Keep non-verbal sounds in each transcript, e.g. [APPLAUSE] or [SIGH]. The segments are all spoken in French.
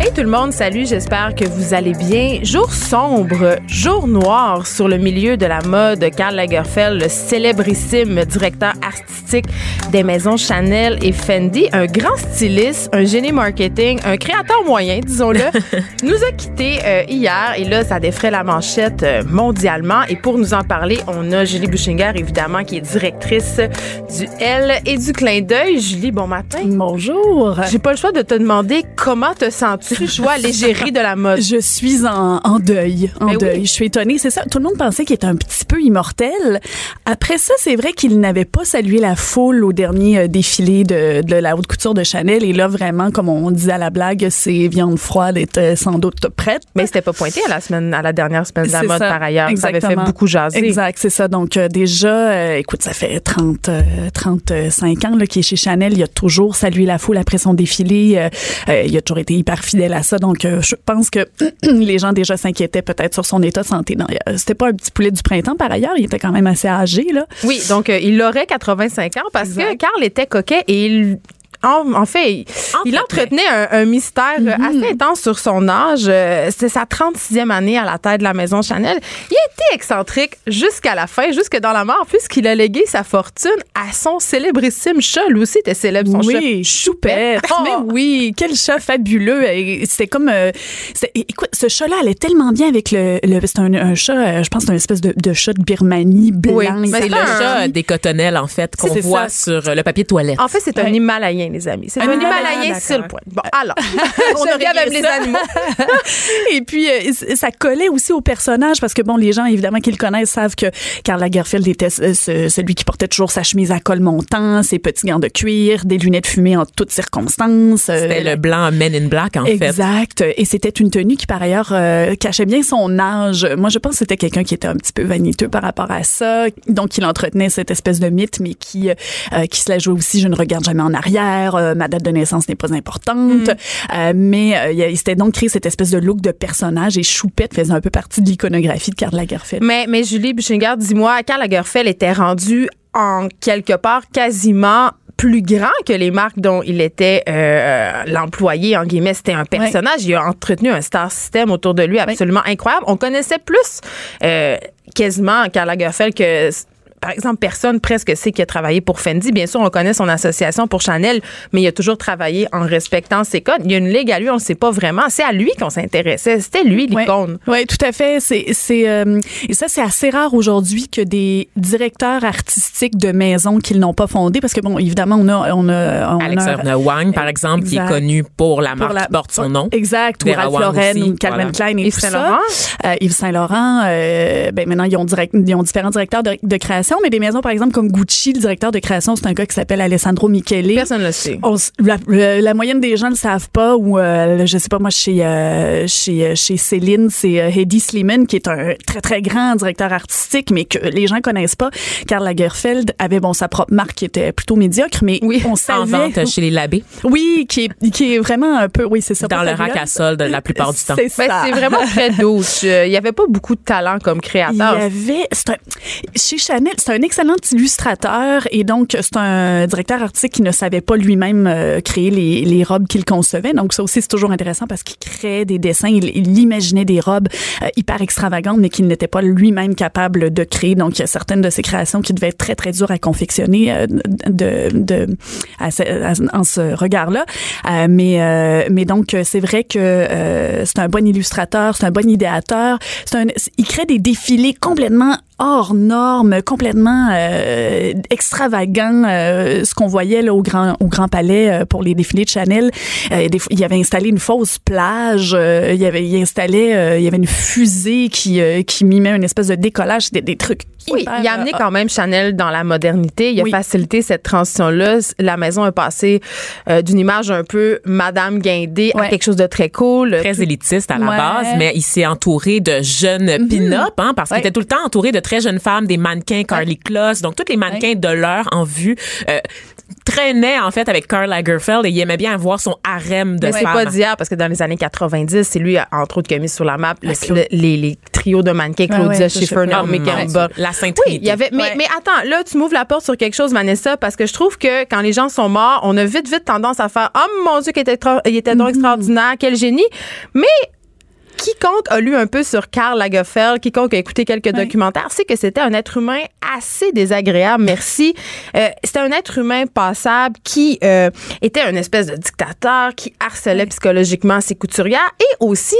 Hey tout le monde, salut, j'espère que vous allez bien. Jour sombre, jour noir sur le milieu de la mode. Karl Lagerfeld, le célébrissime directeur artistique des maisons Chanel et Fendi, un grand styliste, un génie marketing, un créateur moyen, disons-le, [LAUGHS] nous a quittés euh, hier et là, ça défrait la manchette euh, mondialement. Et pour nous en parler, on a Julie Bouchinger, évidemment, qui est directrice du L et du clin d'œil. Julie, bon matin. Bonjour. J'ai pas le choix de te demander comment te Je vois l'égérie de la mode. Je suis en, en deuil, en Mais deuil. oui. Je suis étonnée, c'est ça. Tout le monde pensait qu'il était un petit peu immortel. Après ça, c'est vrai qu'il n'avait pas salué la foule au dernier euh, défilé de, de la haute couture de Chanel. Et là, vraiment, comme on disait à la blague, ses viandes froides étaient sans doute prêtes. Mais c'était pas pointé à la semaine, à la dernière semaine de la mode ça. par ailleurs. Ça avait fait Exactement. beaucoup jaser. Exact, c'est ça. Donc euh, déjà, euh, écoute, ça fait 30, euh, 35 ans qu'il est chez Chanel. Il a toujours salué la foule après son défilé. Euh, euh, il a toujours été hyper fidèle à ça. Donc euh, je pense que [CLEARS THROAT] les gens déjà s'inquiétaient peut-être sur son état de santé. Non, euh, c'était pas un petit poulet du printemps par ailleurs. Il était quand même assez âgé là. Oui, donc euh, il aurait 85 ans parce que. Carl était coquet et il en, en fait, il, il entretenait un, un mystère euh, assez intense sur son âge. Euh, C'est sa 36e année à la tête de la maison Chanel. Il a été excentrique jusqu'à la fin, jusque dans la mort, puisqu'il a légué sa fortune à son célébrissime chat. Lui aussi était célèbre, son chat. oui, choupette. Oh! Mais oui, quel chat fabuleux. C'était comme, euh, écoute, ce chat-là allait tellement bien avec le, le c'est un, un chat, je pense, que c'est une espèce de, de chat de Birmanie blanc. Oui, C'est le un- chat des cotonnelles, en fait, qu'on voit ça. sur le papier toilette. En fait, c'est un Ouais. Les amis. C'est un, Himalayen, sur le d'accord. point. Bon, alors, [LAUGHS] On a avec les animaux. [LAUGHS] Et puis, euh, ça collait aussi au personnage parce que, bon, les gens, évidemment, qui le connaissent savent que Karl Lagerfeld était ce- ce- celui qui portait toujours sa chemise à col montant, ses petits gants de cuir, des lunettes fumées en toutes circonstances. euh, C'était le blanc Men in Black, en fait. Exact. Et c'était une tenue qui, par ailleurs, euh, cachait bien son âge. Moi, je pense que c'était quelqu'un qui était un petit peu vaniteux par rapport à ça. Donc, il entretenait cette espèce de mythe, mais qui, euh, qui se la jouait aussi, je ne regarde jamais en arrière, euh, ma date de naissance n'est pas importante. Euh, mais euh, il s'était donc créé cette espèce de look de personnage et Choupette faisait un peu partie de l'iconographie de Karl Lagerfeld. Mais, mais Julie Buchinger, dis-moi, Karl Lagerfeld était rendu en quelque part quasiment plus grand que les marques dont il était euh, l'employé, en guillemets. C'était un personnage. Il a entretenu un star system autour de lui absolument incroyable. On connaissait plus euh, quasiment Karl Lagerfeld que par exemple, personne presque sait qu'il a travaillé pour Fendi. Bien sûr, on connaît son association pour Chanel, mais il a toujours travaillé en respectant ses codes. Il y a une ligue à lui, on ne sait pas vraiment. C'est à lui qu'on s'intéressait. C'était lui l'icône. Oui, ouais, tout à fait. C'est, c'est, euh, et ça, c'est assez rare aujourd'hui que des directeurs artistiques de maisons qu'ils n'ont pas fondées, parce que bon, évidemment, on a, on a, on a- Alexandre Wang, par exemple, qui est connu pour la pour marque la- qui porte son nom. Exact, ou Vera Ralph Wang Lauren, ou Calvin voilà. Klein et Yves tout Saint-Laurent. ça. Euh, Yves Saint Laurent. Euh, ben maintenant ils ont direct, ils ont différents directeurs de, de création, mais des maisons par exemple comme Gucci, le directeur de création, c'est un gars qui s'appelle Alessandro Michele. Personne ne le sait. On la, la- la moyenne des gens ne le savent pas ou euh, je sais pas moi chez euh, chez euh, chez Céline c'est euh, Hedy Sliman qui est un très très grand directeur artistique mais que les gens connaissent pas Karl Lagerfeld avait bon sa propre marque qui était plutôt médiocre mais Oui, on En savait vente chez les labés, oui qui est qui est vraiment un peu oui c'est ça dans le rack à solde la plupart du temps. C'est Ben, vraiment très douce. Euh, Il n'y avait pas beaucoup de talent comme Il y créateur. avait, un- chez Chanel, c'est un excellent illustrateur et donc c'est un directeur artistique qui ne savait pas lui-même euh, créer les, robes qu'il concevait. Donc ça aussi c'est toujours intéressant parce qu'il créait des dessins, il, imaginait des robes euh, hyper extravagantes mais qu'il n'était pas lui-même capable de créer. Donc il y a certaines de ses créations qui devaient être très très dures à confectionner euh, de, de à ce- à- en ce regard-là. Mais mais donc c'est vrai que c'est un bon illustrateur, c'est un bon idéateur, c'est un il crée des défilés complètement hors norme, complètement euh, extravagant. euh, ce qu'on voyait là au Grand au Grand Palais euh, pour les défilés de Chanel, euh, des fois, il avait installé une fausse plage. euh, il avait il installait, euh, il y avait une fusée qui euh, qui mimait une espèce de décollage, des, des trucs. Oui, hyper, il a amené euh, quand même Chanel dans la modernité. Il a Oui. facilité cette transition-là. La maison est passée euh, d'une image un peu Madame Guindé à quelque chose de très cool. très élitiste à la Ouais. base, mais il s'est entouré de jeunes pin-up, hein, parce qu'il était tout le temps entouré de très jeunes femmes, des mannequins Carly Kloss, donc tous les mannequins de l'heure en vue. Euh, traînait en fait avec Karl Lagerfeld et il aimait bien avoir son harem de Mais c'est femmes. pas d'hier parce que dans les années 90, c'est lui, entre autres, qui a mis sur la map le- Claude. le- les, les trios de mannequins Claudia ouais, Schiffer. Naomi mon Campbell. La Sainte Oui, il y avait. Mais, Ouais. mais attends, là, tu m'ouvres la porte sur quelque chose, Vanessa, parce que je trouve que quand les gens sont morts, on a vite, vite tendance à faire Oh mon Dieu, qu'il était, il était donc extraordinaire, quel génie. Mais quiconque a lu un peu sur Karl Lagerfeld, quiconque a écouté quelques documentaires, sait que c'était un être humain assez désagréable. Merci. Euh, c'était un être humain passable qui euh, était une espèce de dictateur, qui harcelait psychologiquement ses couturières et aussi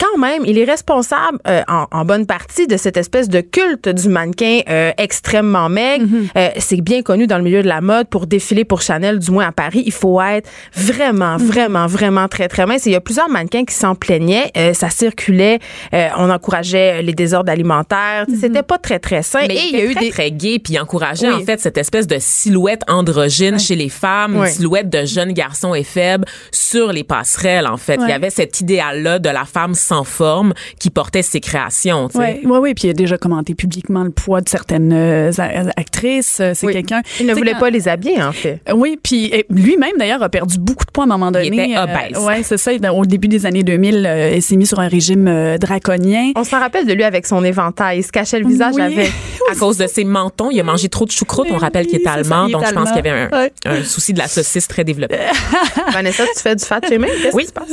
quand même, il est responsable euh, en, en bonne partie de cette espèce de culte du mannequin euh, extrêmement maigre. Euh, c'est bien connu dans le milieu de la mode pour défiler pour Chanel, du moins à Paris. Il faut être vraiment, vraiment, vraiment très, très mince. Et il y a plusieurs mannequins qui s'en plaignaient. Euh, ça circulait. euh, on encourageait les désordres alimentaires. C'était pas très, très sain. Mais Et il, il y a eu très, des... très gay puis il encourageait Oui. en fait cette espèce de silhouette androgyne chez les femmes, Oui. une silhouette de jeunes garçons et faibles sur les passerelles en fait. Il y avait cet idéal là de la femme sans forme qui portait ses créations. Oui, oui, oui. Puis il a déjà commenté publiquement le poids de certaines euh, actrices. Euh, C'est Oui. quelqu'un. Il ne voulait quand- pas les habiller, en fait. Oui, puis lui-même d'ailleurs a perdu beaucoup de poids à un moment donné. était obèse. ouais, c'est ça. Au début des années 2000, euh, il s'est mis sur un régime euh, draconien. On s'en rappelle de lui avec son éventail. Il se cachait le visage Oui. avec... [LAUGHS] À cause de ses mentons, il a mangé trop de choucroute. On rappelle qu'il est Oui, ça, allemand, il est donc je pense qu'il y avait un. Ouais. souci de la saucisse très développé. [LAUGHS] Vanessa, tu fais du fat shaming? Qu'est-ce Oui. qui se passe?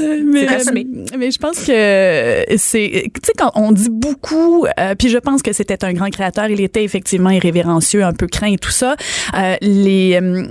mais je pense que c'est, tu sais, quand on dit beaucoup, euh, puis je pense que c'était un grand créateur, il était effectivement irrévérencieux, un peu craint et tout ça. Euh, les, euh,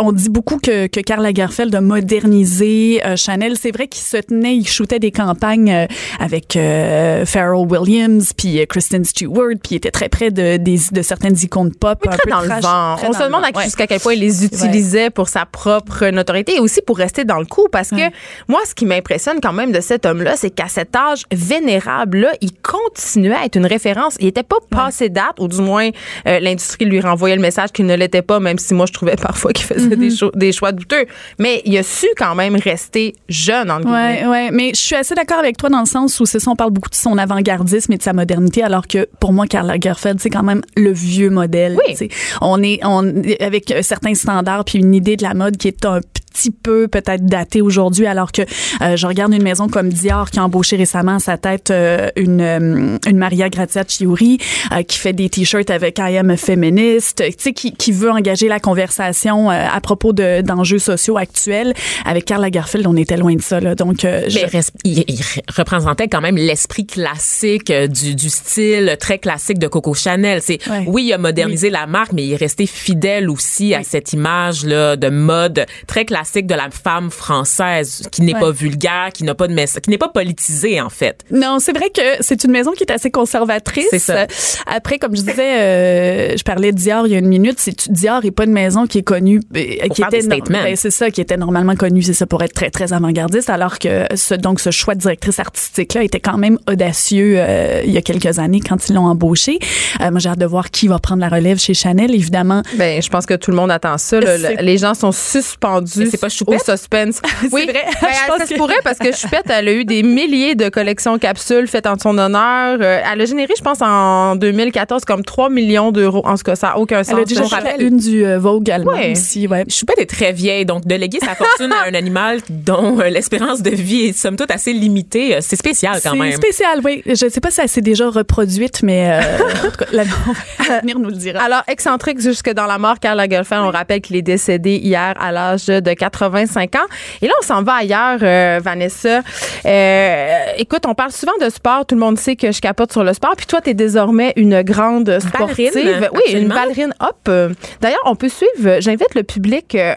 on dit beaucoup que, que Karl Lagerfeld a modernisé euh, Chanel. C'est vrai qu'il se tenait, il shootait des campagnes euh, avec euh, Pharrell Williams, puis euh, Kristen Stewart, puis il était très près de, des, de certaines icônes pop. Oui, un très peu dans le vent. très On se demande ouais. jusqu'à quel point il les utilisait pour sa propre notoriété et aussi pour rester dans le coup. Parce que moi, ce qui m'impressionne quand même de cet homme-là, c'est qu'à cet âge vénérable-là, il continuait à être une référence. Il était pas passé date, ou du moins, euh, l'industrie lui renvoyait le message qu'il ne l'était pas, même si moi, je trouvais parfois qu'il faisait des, cho- des choix douteux. Mais il a su quand même rester jeune, en guillemets. Ouais, ouais, mais je suis assez d'accord avec toi dans le sens où c'est ça, on parle beaucoup de son avant-gardisme et de sa modernité, alors que pour moi, Karl Lagerfeld, c'est quand même le vieux modèle. Oui. On est, on avec certains standards puis une idée de la mode qui est un petit peu peut-être datée aujourd'hui, alors que euh, je regarde une maison comme Dior qui a embauché récemment à sa tête euh, une euh, une Maria Grazia Chiuri euh, qui fait des t-shirts avec I am a feminist, tu sais qui, qui veut engager la conversation euh, à propos de d'enjeux sociaux actuels. Avec Karl Lagerfeld, on était loin de ça là. Donc euh, je- Mais il il, représentait quand même l'esprit classique du, du style très classique de Coco Chanel. C'est Ouais. oui, il a modernisé la marque, mais il est resté fidèle aussi à cette image là de mode très classique de la femme française qui n'est Ouais. pas vulgaire, qui n'a pas de message, qui n'est pas politisée en fait. Non, c'est vrai que c'est une maison qui est assez conservatrice. C'est ça. Après, comme je disais, euh, je parlais de Dior il y a une minute. C'est Dior est pas une maison qui est connue, euh, qui était statements. ben, c'est ça, qui était normalement connue, c'est ça pour être très très avant-gardiste, alors que ce, donc ce choix de directrice artistique là était quand même audacieux euh, il y a quelques années quand ils l'ont embauché. Euh, moi, j'ai hâte de voir qui va prendre la relève chez Chanel. Évidemment, Ben, je pense que tout le monde attend ça. là. Les gens sont suspendus c'est pas au Choupette? suspense. [LAUGHS] oui, vrai. Ben, Je pense ça se pourrait parce que Choupette, elle a eu des milliers de collections capsules faites en son honneur. Euh, Elle a généré, je pense, en 2014 comme 3 millions d'euros. En ce cas, ça n'a aucun sens. elle a déjà Je rappelle. une du euh, Vogue allemand Ouais. aussi. Ouais. Choupette est très vieille, donc de léguer sa fortune à un [LAUGHS] animal dont euh, l'espérance de vie est somme toute assez limitée, euh, c'est spécial quand C'est même. spécial, oui. Je ne sais pas si elle s'est déjà reproduite, mais euh, [LAUGHS] en tout cas, la- l'avenir nous le dira. Alors, excentrique jusque dans la mort, Karl Lagerfeld, on rappelle qu'il est décédé hier à l'âge de 85 ans. Et là, on s'en va ailleurs, euh, Vanessa. Euh, écoute, on parle souvent de sport. Tout le monde sait que je capote sur le sport. Puis toi, tu es désormais une grande sportive. Ballerine, oui, une ballerine hop. Euh, D'ailleurs, on peut suivre, j'invite le public, un,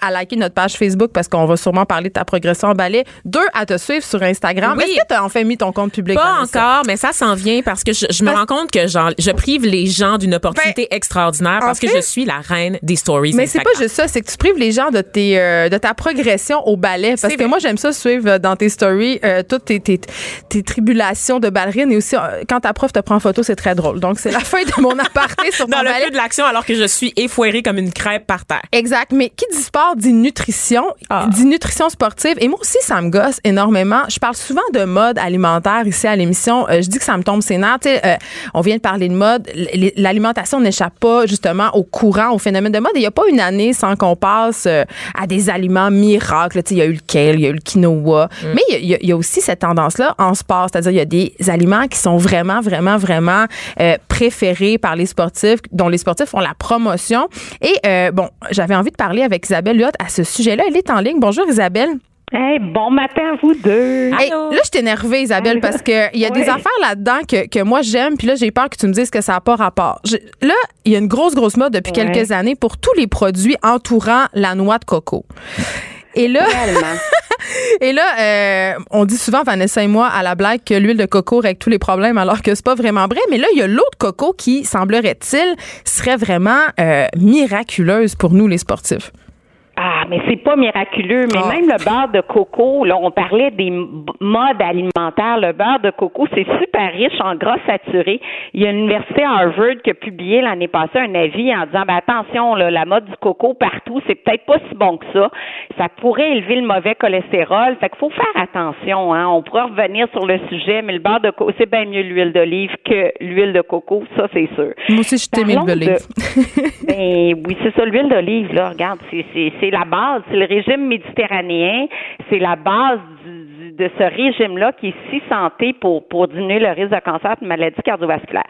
à liker notre page Facebook parce qu'on va sûrement parler de ta progression en ballet. Deux, à te suivre sur Instagram. Oui. Est-ce que tu as enfin mis ton compte public? Pas encore, mais ça s'en vient parce que je, je me rends compte que genre, je prive les gens d'une opportunité extraordinaire en parce que je suis la reine des stories Mais c'est pas juste ça, c'est que tu prives les gens de tes euh, de ta progression au ballet parce que vrai. moi j'aime ça suivre euh, dans tes stories euh, toutes tes, tes, tes tribulations de ballerine et aussi euh, quand ta prof te prend en photo, c'est très drôle. Donc c'est la [LAUGHS] fin de mon aparté sur dans le ballet. feu de l'action alors que je suis effoirée comme une crêpe par terre. Exact, mais qui dit sport dit nutrition, Ah. dit nutrition sportive. Et moi aussi ça me gosse énormément. Je parle souvent de mode alimentaire ici à l'émission, Euh, je dis que ça me tombe sais, euh, on vient de parler de mode, l'alimentation n'échappe pas justement au courant, au phénomène de mode, il n'y a pas une année sans qu'on passe euh, à des aliments miracles, il y a eu le kale, il y a eu le quinoa, mais il y y a aussi cette tendance-là en sport, c'est-à-dire il y a des aliments qui sont vraiment, vraiment, vraiment euh, préférés par les sportifs, dont les sportifs font la promotion. Et euh, bon, j'avais envie de parler avec Isabelle Lyotte à ce sujet-là. Elle est en ligne. Bonjour Isabelle. Hey, bon matin à vous deux. Hey, là, je t'ai énervée, Isabelle, Allô? parce qu'il y a des affaires là-dedans que, que moi j'aime, puis là, j'ai peur que tu me dises que ça n'a pas rapport. Je- là, il y a une grosse, grosse mode depuis quelques années pour tous les produits entourant la noix de coco. Et là, Tellement. [LAUGHS] et là euh, on dit souvent, Vanessa et moi, à la blague, que l'huile de coco règle tous les problèmes, alors que c'est pas vraiment vrai. Mais là, il y a l'eau de coco qui, semblerait-il, serait vraiment euh, miraculeuse pour nous, les sportifs. Ah, mais c'est pas miraculeux. Mais Ah. même le beurre de coco, là, on parlait des modes alimentaires. Le beurre de coco, c'est super riche en gras saturés. Il y a l'université Harvard qui a publié l'année passée un avis en disant, ben attention, là, la mode du coco partout, c'est peut-être pas si bon que ça. Ça pourrait élever le mauvais cholestérol. Fait qu'il faut faire attention. Hein. On pourra revenir sur le sujet, mais le beurre de coco, c'est bien mieux l'huile d'olive que l'huile de coco. Ça, c'est sûr. Moi aussi, je t'ai mis Parlons le livre. de- Ben oui, c'est ça, l'huile d'olive, là, regarde, c'est, c'est, c'est la base, c'est le régime méditerranéen, c'est la base du- du- de ce régime-là qui est si santé pour, pour diminuer le risque de cancer et de maladies cardiovasculaires.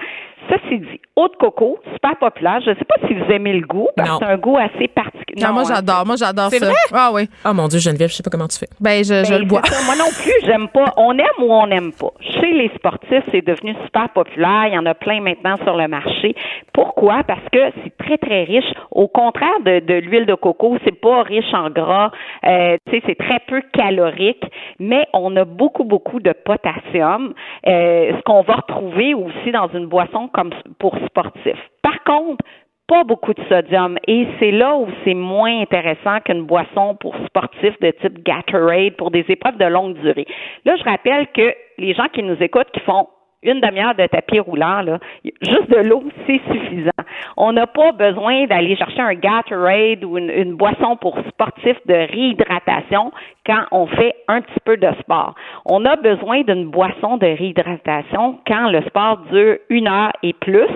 Ceci dit, eau de coco, super populaire. Je ne sais pas si vous aimez le goût, parce que c'est un goût assez particulier. Non, moi, hein, j'adore. Moi, j'adore C'est ça. vrai? Ah oui. Oh mon Dieu, Geneviève, je sais pas comment tu fais. Ben, je, je Ben, le bois. ça. Moi non plus, j'aime pas. On aime ou on n'aime pas. Chez les sportifs, c'est devenu super populaire. Il y en a plein maintenant sur le marché. Pourquoi? Parce que c'est très, très riche. Au contraire de, de l'huile de coco, c'est pas riche en gras. Euh, tu sais, c'est très peu calorique, mais on a beaucoup, beaucoup de potassium. Euh, ce qu'on va retrouver aussi dans une boisson comme pour sportifs. Par contre, pas beaucoup de sodium et c'est là où c'est moins intéressant qu'une boisson pour sportifs de type Gatorade pour des épreuves de longue durée. Là, je rappelle que les gens qui nous écoutent qui font une demi-heure de tapis roulant, là, juste de l'eau, c'est suffisant. On n'a pas besoin d'aller chercher un Gatorade ou une, une boisson pour sportifs de réhydratation quand on fait un petit peu de sport. On a besoin d'une boisson de réhydratation quand le sport dure une heure et plus,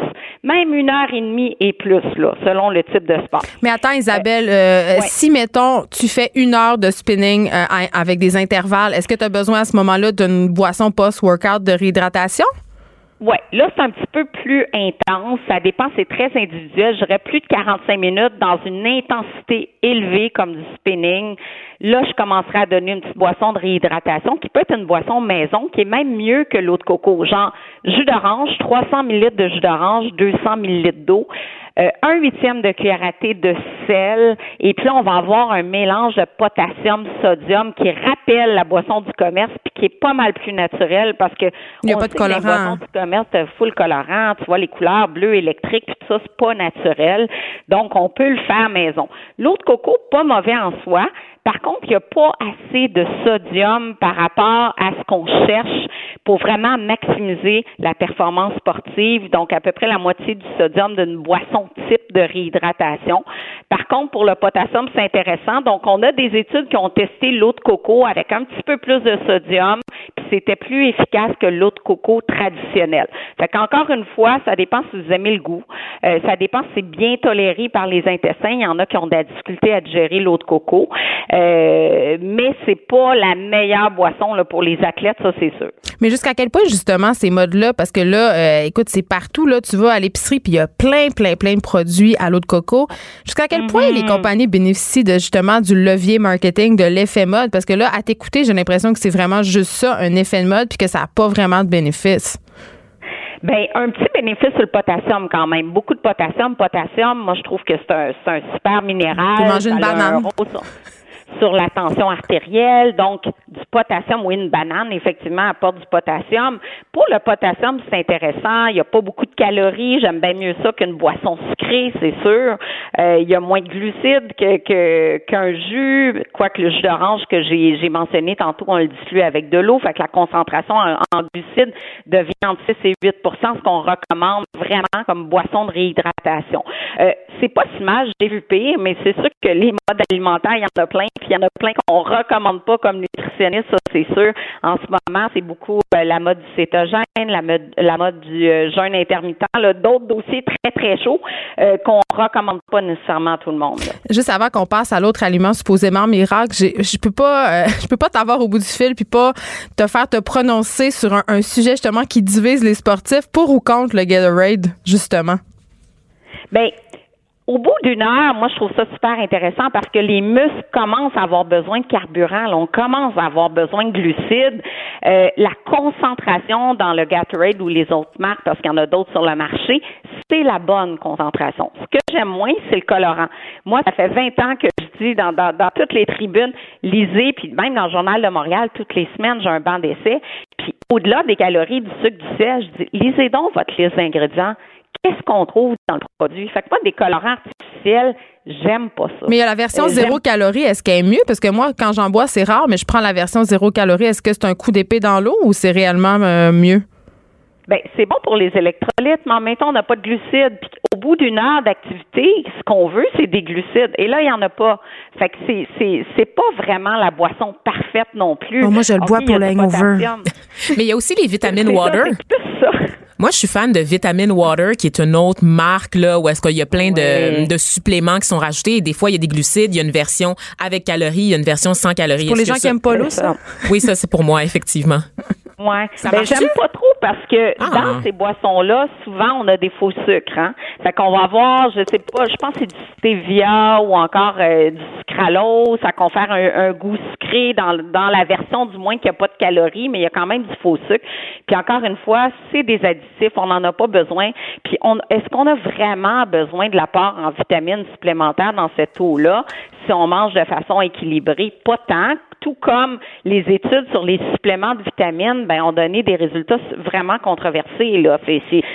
même une heure et demie et plus, là, selon le type de sport. Mais attends, Isabelle, euh, ouais. si, mettons, tu fais une heure de spinning euh, avec des intervalles, est-ce que tu as besoin à ce moment-là d'une boisson post-workout de réhydratation? Oui, là, c'est un petit peu plus intense. Ça dépend, c'est très individuel. J'aurais plus de 45 minutes dans une intensité élevée comme du spinning. Là, je commencerai à donner une petite boisson de réhydratation qui peut être une boisson maison qui est même mieux que l'eau de coco. Genre, jus d'orange, 300 ml de jus d'orange, 200 ml d'eau. Euh, un huitième de cuillère à thé de sel, et puis là, on va avoir un mélange de potassium, sodium qui rappelle la boisson du commerce, puis qui est pas mal plus naturel parce que Il a on pas de sait que les colorant. boissons du commerce, t'as full colorant, tu vois les couleurs bleues électriques, puis tout ça, c'est pas naturel. Donc, on peut le faire maison. L'eau de coco, pas mauvais en soi. Par contre, il n'y a pas assez de sodium par rapport à ce qu'on cherche pour vraiment maximiser la performance sportive. Donc, à peu près la moitié du sodium d'une boisson type de réhydratation. Par contre, pour le potassium, c'est intéressant. Donc, on a des études qui ont testé l'eau de coco avec un petit peu plus de sodium, puis c'était plus efficace que l'eau de coco traditionnelle. Fait qu'encore une fois, ça dépend si vous aimez le goût. Euh, ça dépend si c'est bien toléré par les intestins. Il y en a qui ont de la difficulté à digérer l'eau de coco. Euh, mais c'est pas la meilleure boisson là, pour les athlètes, ça c'est sûr. Mais jusqu'à quel point, justement, ces modes-là, parce que là, euh, écoute, c'est partout, là, tu vas à l'épicerie, puis il y a plein, plein, plein de produits à l'eau de coco. Jusqu'à quel point les compagnies bénéficient de, justement, du levier marketing, de l'effet mode? Parce que là, à t'écouter, j'ai l'impression que c'est vraiment juste ça, un effet de mode, puis que ça n'a pas vraiment de bénéfice. Ben, un petit bénéfice sur le potassium quand même. Beaucoup de potassium. Potassium, moi, je trouve que c'est un, super minéral. Tu manger une un banane. Sur la tension artérielle, donc du potassium, oui, une banane, effectivement, apporte du potassium. Pour le potassium, c'est intéressant. Il n'y a pas beaucoup de calories. J'aime bien mieux ça qu'une boisson sucrée, c'est sûr. Euh, il y a moins de glucides que, que, qu'un jus, quoique le jus d'orange que j'ai, mentionné tantôt, on le dilue avec de l'eau, fait que la concentration en, glucides devient entre 6 et 8% ce qu'on recommande vraiment comme boisson de réhydratation. Euh, c'est pas si mal, j'ai vu pire, mais c'est sûr que les modes alimentaires, il y en a plein, puis il y en a plein qu'on recommande pas comme nutritionniste, ça c'est sûr. En ce moment, c'est beaucoup euh, la mode du cétogène, la mode, la mode du euh, jeûne intermittent, d'autres dossiers très très chauds euh, qu'on recommande pas nécessairement à tout le monde. là. Juste avant qu'on passe à l'autre aliment supposément miracle, je peux pas, euh, [LAUGHS] je peux pas t'avoir au bout du fil puis pas te faire te prononcer sur un, un sujet justement qui divise les sportifs pour ou contre le Gatorade justement. Ben, au bout d'une heure, moi, je trouve ça super intéressant parce que les muscles commencent à avoir besoin de carburant. on commence à avoir besoin de glucides. Euh, la concentration dans le Gatorade ou les autres marques, parce qu'il y en a d'autres sur le marché, c'est la bonne concentration. Ce que j'aime moins, c'est le colorant. Moi, ça fait 20 ans que je dis dans toutes les tribunes, lisez, puis même dans le Journal de Montréal, toutes les semaines, j'ai un banc d'essai. Puis au-delà des calories, du sucre, du sel, je dis, lisez donc votre liste d'ingrédients qu'est-ce qu'on trouve dans le produit. Fait que moi, des colorants artificiels, j'aime pas ça. Mais il y a la version Euh, zéro calorie. Est-ce qu'elle est mieux? Parce que moi, quand j'en bois, c'est rare, mais je prends la version zéro calorie. Est-ce que c'est un coup d'épée dans l'eau ou c'est réellement euh, mieux? Ben, c'est bon pour les électrolytes, mais en même temps, on n'a pas de glucides. Puis au bout d'une heure d'activité, ce qu'on veut, c'est des glucides. Et là, il n'y en a pas. Fait que c'est, c'est, c'est pas vraiment la boisson parfaite non plus. Oh, moi, je le Ok, bois pour le hangover. [LAUGHS] Mais il y a aussi les vitamines ça, water. c'est plus ça. Moi, je suis fan de Vitamine Water, qui est une autre marque là où est-ce qu'il y a plein de, Ouais. de suppléments qui sont rajoutés. Et des fois, il y a des glucides. Il y a une version avec calories, il y a une version sans calories. Pour les gens qui aiment pas l'eau, ça? Oui, ça c'est pour moi effectivement. [LAUGHS] Ouais. Ça Ben, j'aime pas trop parce que Ah. dans ces boissons-là, souvent, on a des faux sucres. Hein? Fait qu'on va avoir, je sais pas, je pense que c'est du stevia ou encore euh, du sucralose. Ça confère un, un goût sucré dans, dans la version, du moins, qu'il n'y a pas de calories, mais il y a quand même du faux sucre. Puis encore une fois, c'est des additifs. On n'en a pas besoin. Puis on, est-ce qu'on a vraiment besoin de l'apport en vitamines supplémentaires dans cette eau-là? Si on mange de façon équilibrée? Pas tant tout comme les études sur les suppléments de vitamines, ben, ont donné des résultats vraiment controversés. Là.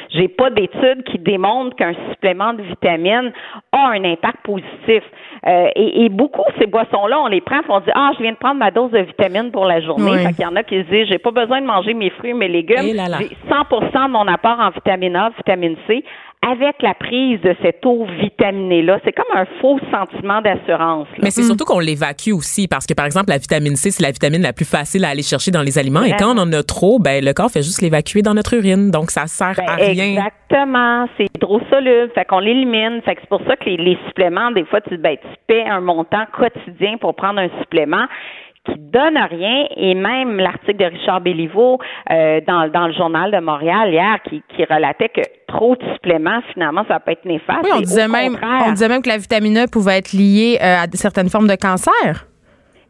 J'ai pas d'études qui démontrent qu'un supplément de vitamines a un impact positif. Euh, et, et beaucoup ces boissons-là, on les prend, on dit ah, je viens de prendre ma dose de vitamines pour la journée. Oui. Fait qu'il y en a qui se disent j'ai pas besoin de manger mes fruits, mes légumes. Là là. J'ai 100% de mon apport en vitamine A, vitamine C avec la prise de cette eau vitaminée-là. C'est comme un faux sentiment d'assurance. là. Mais c'est surtout qu'on l'évacue aussi parce que par exemple la vitamine C c'est la vitamine la plus facile à aller chercher dans les aliments et quand on en a trop ben le corps fait juste l'évacuer dans notre urine donc ça sert Ben, à rien. Exactement. C'est hydrosoluble. Fait qu'on l'élimine. Fait que c'est pour ça que les, les suppléments, des fois, tu, ben, tu paies un montant quotidien pour prendre un supplément qui donne rien et même l'article de Richard Béliveau euh, dans, dans le journal de Montréal hier qui, qui relatait que trop de suppléments finalement ça peut être néfaste. Oui, on disait même, contraire, on disait même que la vitamine E pouvait être liée euh, à certaines formes de cancer.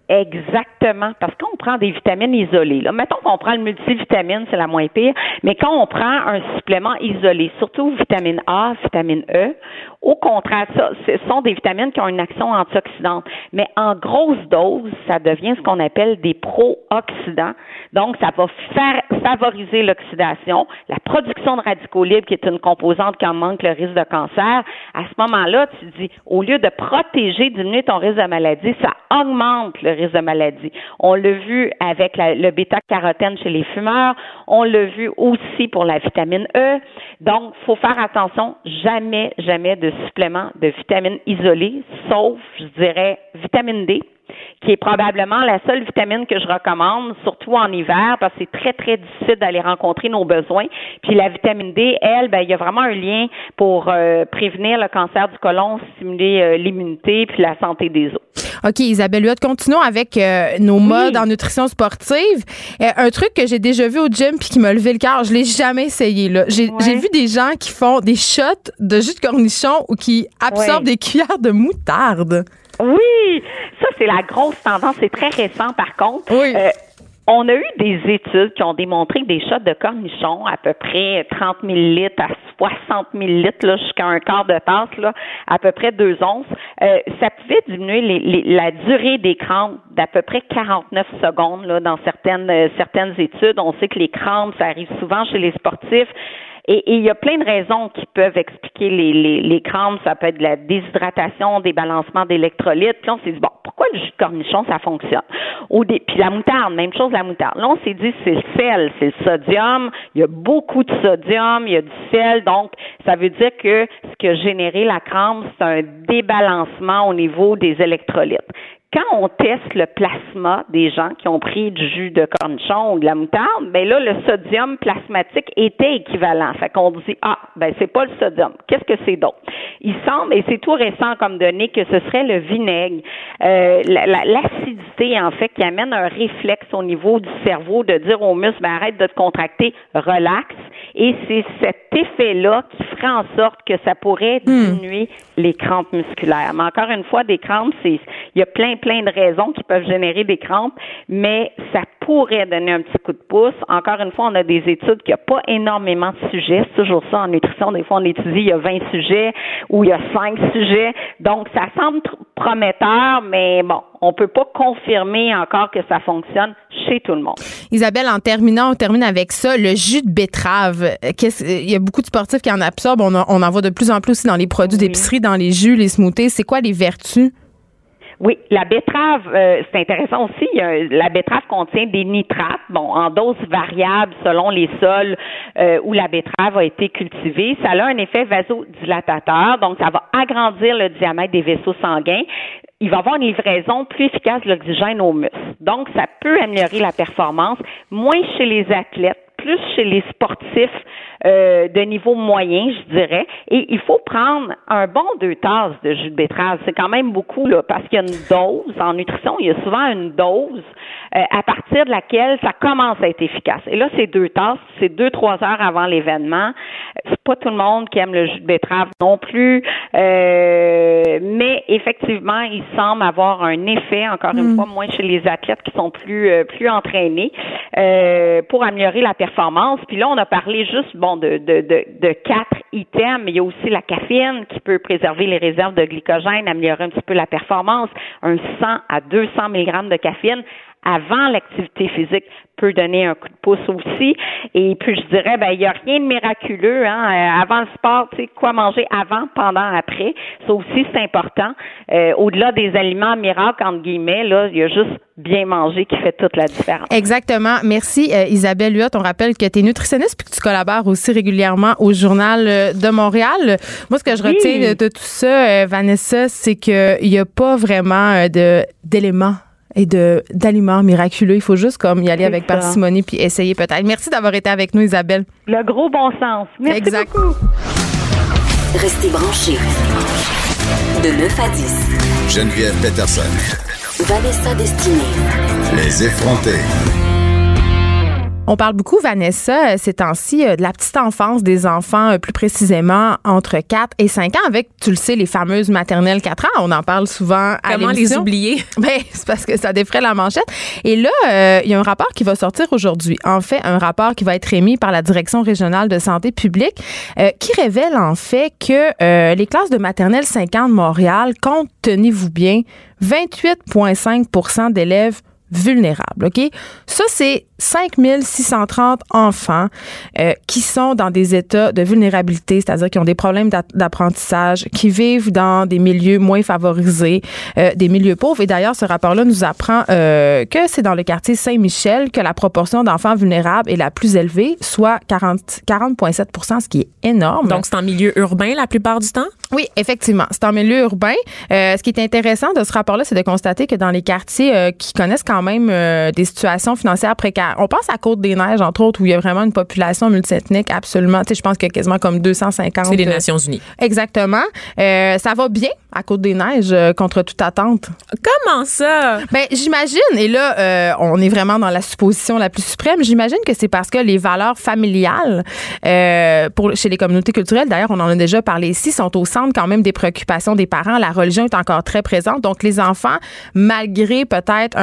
Exactement, parce qu'on prend des vitamines isolées. Là. Mettons qu'on prend le multivitamine, c'est la moins pire, mais quand on prend un supplément isolé, surtout vitamine A, vitamine E, au contraire, ça, ce sont des vitamines qui ont une action antioxydante. Mais en grosse dose, ça devient ce qu'on appelle des pro-oxydants. Donc, ça va faire favoriser l'oxydation, la production de radicaux libres, qui est une composante qui en manque le risque de cancer. À ce moment-là, tu dis, au lieu de protéger, diminuer ton risque de maladie, ça augmente le risque de maladie. On l'a vu avec le bêta-carotène chez les fumeurs. On l'a vu aussi pour la vitamine E. Donc, faut faire attention. Jamais, jamais de supplément de vitamine isolée, sauf, je dirais, vitamine D qui est probablement la seule vitamine que je recommande, surtout en hiver, parce que c'est très, très difficile d'aller rencontrer nos besoins. Puis la vitamine D, elle, ben, il y a vraiment un lien pour euh, prévenir le cancer du côlon, stimuler euh, l'immunité puis la santé des os. OK, Isabelle Huot, continuons avec euh, nos modes en nutrition sportive. Euh, un truc que j'ai déjà vu au gym puis qui m'a levé le cœur, je l'ai jamais essayé. là. J'ai Ouais. j'ai vu des gens qui font des shots de jus de cornichon ou qui absorbent Ouais. des cuillères de moutarde. Oui, ça c'est la grosse tendance. C'est très récent par contre. Oui. Euh, on a eu des études qui ont démontré que des shots de cornichons, à peu près 30 000 litres à 60 000 litres, là, jusqu'à un quart de tasse, là, à peu près deux onces, euh, ça pouvait diminuer la durée des crampes d'à peu près 49 secondes là, dans certaines, euh, certaines études. On sait que les crampes, ça arrive souvent chez les sportifs. Et, il y a plein de raisons qui peuvent expliquer les, les, crampes. Ça peut être de la déshydratation, des balancements d'électrolytes. Puis on s'est dit, bon, pourquoi le jus de cornichon, ça fonctionne? Au puis la moutarde, même chose, la moutarde. Là, on s'est dit, c'est le sel, c'est le sodium. Il y a beaucoup de sodium, il y a du sel. Donc, ça veut dire que ce qui a généré la crampe, c'est un débalancement au niveau des électrolytes quand on teste le plasma des gens qui ont pris du jus de cornichon ou de la moutarde, ben là, le sodium plasmatique était équivalent. Fait qu'on dit, ah, ben c'est pas le sodium. Qu'est-ce que c'est d'autre? Il semble, et c'est tout récent comme donné, que ce serait le vinaigre, euh, l'acidité, en fait, qui amène un réflexe au niveau du cerveau de dire au muscle, ben arrête de te contracter, relax. Et c'est cet effet-là qui ferait en sorte que ça pourrait hmm. diminuer les crampes musculaires. Mais encore une fois, des crampes, c'est, il y a plein plein de raisons qui peuvent générer des crampes, mais ça pourrait donner un petit coup de pouce. Encore une fois, on a des études qui n'ont pas énormément de sujets. C'est toujours ça en nutrition. Des fois, on étudie, il y a 20 sujets ou il y a 5 sujets. Donc, ça semble prometteur, mais bon, on peut pas confirmer encore que ça fonctionne chez tout le monde. Isabelle, en terminant, on termine avec ça, le jus de betterave. Il y a beaucoup de sportifs qui en absorbent. On, en voit de plus en plus aussi dans les produits d'épicerie, dans les jus, les smoothies. C'est quoi les vertus? Oui, la betterave, euh, c'est intéressant aussi. la betterave contient des nitrates, bon, en doses variables selon les sols euh, où la betterave a été cultivée. Ça a un effet vasodilatateur, donc ça va agrandir le diamètre des vaisseaux sanguins. Il va avoir une livraison plus efficace de l'oxygène aux muscles. Donc, ça peut améliorer la performance, moins chez les athlètes, plus chez les sportifs euh, de niveau moyen, je dirais. Et il faut prendre un bon deux tasses de jus de betterave. C'est quand même beaucoup, là, parce qu'il y a une dose. En nutrition, il y a souvent une dose euh, à partir de laquelle ça commence à être efficace. Et là, c'est deux tasses, c'est deux, trois heures avant l'événement. C'est pas tout le monde qui aime le jus de betterave non plus. Euh, mais effectivement, il semble avoir un effet, encore une hmm. fois, moins chez les athlètes qui sont plus, plus entraînés, pour améliorer la performance. Puis là, on a parlé juste, bon, de, de, quatre items, il y a aussi la caféine qui peut préserver les réserves de glycogène, améliorer un petit peu la performance, un 100 à 200 mg de caféine avant l'activité physique peut donner un coup de pouce aussi. Et puis je dirais, ben il n'y a rien de miraculeux. Hein? Euh, avant le sport, tu sais quoi manger avant, pendant, après. Ça aussi c'est important. Euh, au-delà des aliments miracles entre guillemets, là, il y a juste bien manger qui fait toute la différence. Exactement. Merci euh, Isabelle Huot. On rappelle que tu es nutritionniste puis que tu collabores aussi régulièrement au Journal de Montréal. Moi, ce que je retiens de, tout ça, Vanessa, c'est qu'il n'y a pas vraiment de d'éléments et de d'aliments miraculeux. Il faut juste comme y aller avec parcimonie puis essayer peut-être. Merci d'avoir été avec nous, Isabelle. Le gros bon sens. Merci exact. beaucoup. Restez branchés. De 9 à 10. Geneviève Peterson. Vanessa Destinée. Les effrontés. On parle beaucoup, Vanessa, euh, ces temps-ci, euh, de la petite enfance des enfants, euh, plus précisément entre 4 et 5 ans, avec, tu le sais, les fameuses maternelles 4 ans. On en parle souvent à Comment les oublier? [LAUGHS] Ben, c'est parce que ça défrait la manchette. Et là, il y a un rapport qui va sortir aujourd'hui. En fait, un rapport qui va être émis par la Direction régionale de santé publique qui révèle en fait que les classes de maternelle 5 ans de Montréal comptent, tenez-vous bien, 28,5% d'élèves vulnérables. OK? Ça, c'est 5630 enfants euh, qui sont dans des états de vulnérabilité, c'est-à-dire qui ont des problèmes d'apprentissage, qui vivent dans des milieux moins favorisés, euh, des milieux pauvres. Et d'ailleurs, ce rapport-là nous apprend euh, que c'est dans le quartier Saint-Michel que la proportion d'enfants vulnérables est la plus élevée, soit 40,7 40, ce qui est énorme. Donc, c'est en milieu urbain la plupart du temps? Oui, effectivement. C'est en milieu urbain. ce qui est intéressant de ce rapport-là, c'est de constater que dans les quartiers qui connaissent quand même des situations financières précaires, on pense à Côte-des-Neiges, entre autres, où il y a vraiment une population multiethnique absolument. Tu sais, je pense qu'il y a quasiment comme 250. C'est les Nations Unies. Exactement. Euh, ça va bien à Côte-des-Neiges euh, contre toute attente. Comment ça? Ben, j'imagine, et là, euh, on est vraiment dans la supposition la plus suprême, j'imagine que c'est parce que les valeurs familiales pour, chez les communautés culturelles, d'ailleurs, on en a déjà parlé ici, sont au centre quand même des préoccupations des parents. La religion est encore très présente. Donc, les enfants, malgré peut-être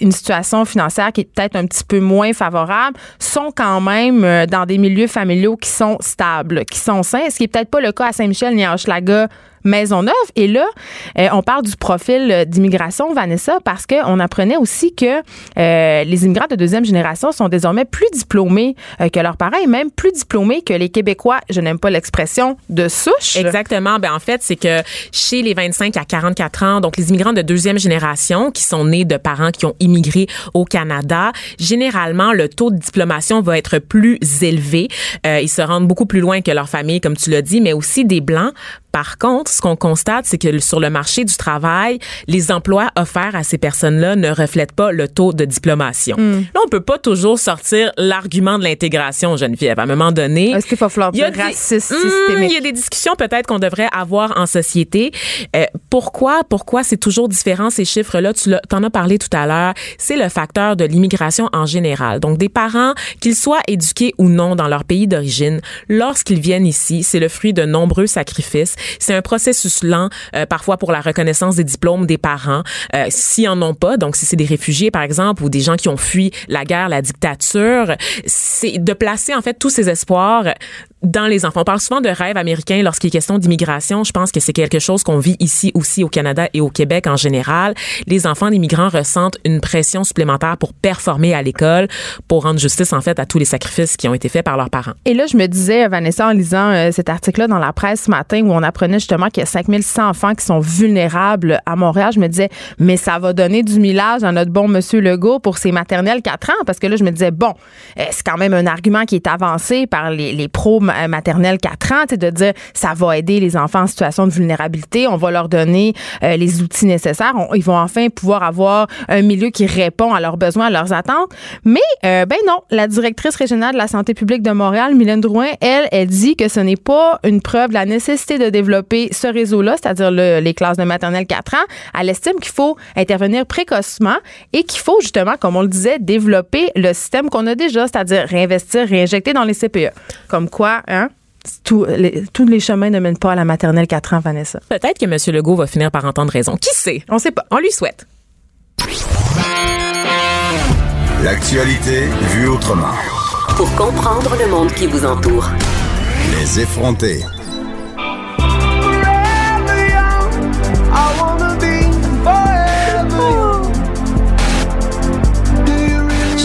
une situation financière qui est peut-être un petit peu moins favorable, sont quand même euh, dans des milieux familiaux qui sont stables, qui sont sains, ce qui est peut-être pas le cas à Saint-Michel ni à Hochelaga Maisonneuve. Et là, euh, on parle du profil d'immigration, Vanessa, parce qu'on apprenait aussi que euh, les immigrants de deuxième génération sont désormais plus diplômés euh, que leurs parents et même plus diplômés que les Québécois, je n'aime pas l'expression, de souche. Exactement. Ben, en fait, c'est que chez les 25 à 44 ans, donc les immigrants de deuxième génération qui sont nés de parents qui ont immigré au Canada, généralement, le taux de diplomation va être plus élevé. ils se rendent beaucoup plus loin que leur famille, comme tu l'as dit, mais aussi des Blancs par contre, ce qu'on constate, c'est que sur le marché du travail, les emplois offerts à ces personnes-là ne reflètent pas le taux de diplomation. Hmm. Là, on peut pas toujours sortir l'argument de l'intégration, Geneviève. À un moment donné, est-ce qu'il faut falloir dire raciste hmm, Il y a des discussions peut-être qu'on devrait avoir en société. Euh, pourquoi Pourquoi c'est toujours différent ces chiffres-là? Tu en as parlé tout à l'heure. C'est le facteur de l'immigration en général. Donc, des parents, qu'ils soient éduqués ou non dans leur pays d'origine, lorsqu'ils viennent ici, c'est le fruit de nombreux sacrifices c'est un processus lent, euh, parfois pour la reconnaissance des diplômes des parents. Euh, S'ils en ont pas, donc si c'est des réfugiés par exemple ou des gens qui ont fui la guerre, la dictature, c'est de placer en fait tous ces espoirs dans les enfants. On parle souvent de rêve américain lorsqu'il est question d'immigration. Je pense que c'est quelque chose qu'on vit ici aussi au Canada et au Québec en général. Les enfants d'immigrants ressentent une pression supplémentaire pour performer à l'école, pour rendre justice en fait à tous les sacrifices qui ont été faits par leurs parents. Et là, je me disais, Vanessa, en lisant euh, cet article-là dans la presse ce matin où on apprenait justement qu'il y a 5600 enfants qui sont vulnérables à Montréal, je me disais, mais ça va donner du millage à notre bon monsieur Legault pour ses maternelles 4 ans? Parce que là, je me disais, bon, euh, c'est quand même un argument qui est avancé par les, les pros euh, maternelle 4 ans, de dire ça va aider les enfants en situation de vulnérabilité, on va leur donner euh, les outils nécessaires, ils vont enfin pouvoir avoir un milieu qui répond à leurs besoins, à leurs attentes. Mais euh, ben non, la directrice régionale de la santé publique de Montréal, Mylène Drouin, elle, elle dit que ce n'est pas une preuve de la nécessité de développer ce réseau-là, c'est-à-dire les classes de maternelle 4 ans. Elle estime qu'il faut intervenir précocement et qu'il faut justement, comme on le disait, développer le système qu'on a déjà, c'est-à-dire réinvestir, réinjecter dans les CPE. Comme quoi, hein, tous les chemins ne mènent pas à la maternelle 4 ans, Vanessa. Peut-être que M. Legault va finir par entendre raison. Qui sait? On sait pas. On lui souhaite. L'actualité vue autrement. Pour comprendre le monde qui vous entoure. Les effronter.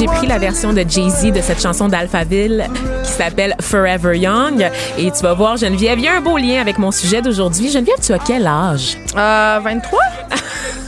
J'ai pris la version de Jay-Z de cette chanson d'Alphaville qui s'appelle Forever Young. Et tu vas voir, Geneviève, il y a un beau lien avec mon sujet d'aujourd'hui. Geneviève, tu as quel âge? Euh, 23. [LAUGHS]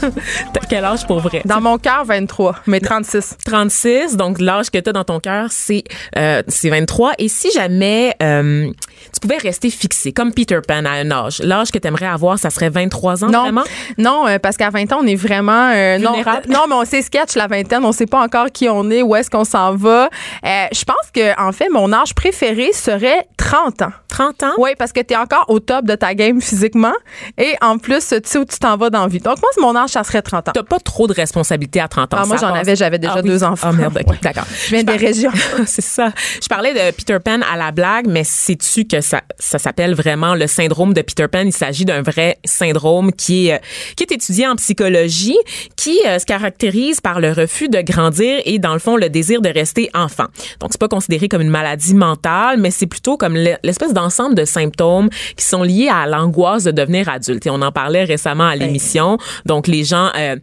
T'as quel âge pour vrai? Dans mon cœur, 23, mais 36. 36, donc l'âge que tu as dans ton cœur, c'est euh, 23. Et si jamais euh, tu pouvais rester fixé, comme Peter Pan à un âge, l'âge que tu aimerais avoir, ça serait 23 ans non, vraiment? Non, euh, parce qu'à 20 ans, on est vraiment... Euh, non, non, mais on sait sketch la vingtaine, on sait pas encore qui on est, où est-ce qu'on s'en va. je pense que en fait, mon âge préféré serait 30 ans. 30 ans? Oui, parce que tu es encore au top de ta game physiquement et en plus, tu sais où tu t'en vas dans la vie. Donc moi, mon âge, ça serait 30 ans. T'as pas trop de responsabilités à 30 ans. Ah, moi, j'en avais, j'avais déjà ah deux enfants. Ah, merde, d'accord. Je viens des régions. [LAUGHS] c'est ça. Je parlais de Peter Pan à la blague, mais sais-tu que ça, ça s'appelle vraiment le syndrome de Peter Pan? Il s'agit d'un vrai syndrome qui est, qui est étudié en psychologie, qui euh, se caractérise par le refus de grandir et, dans le fond, le désir de rester enfant. Donc, c'est pas considéré comme une maladie mentale, mais c'est plutôt comme l'espèce d'ensemble de symptômes qui sont liés à l'angoisse de devenir adulte. Et on en parlait récemment à l'émission. Donc, les gens euh,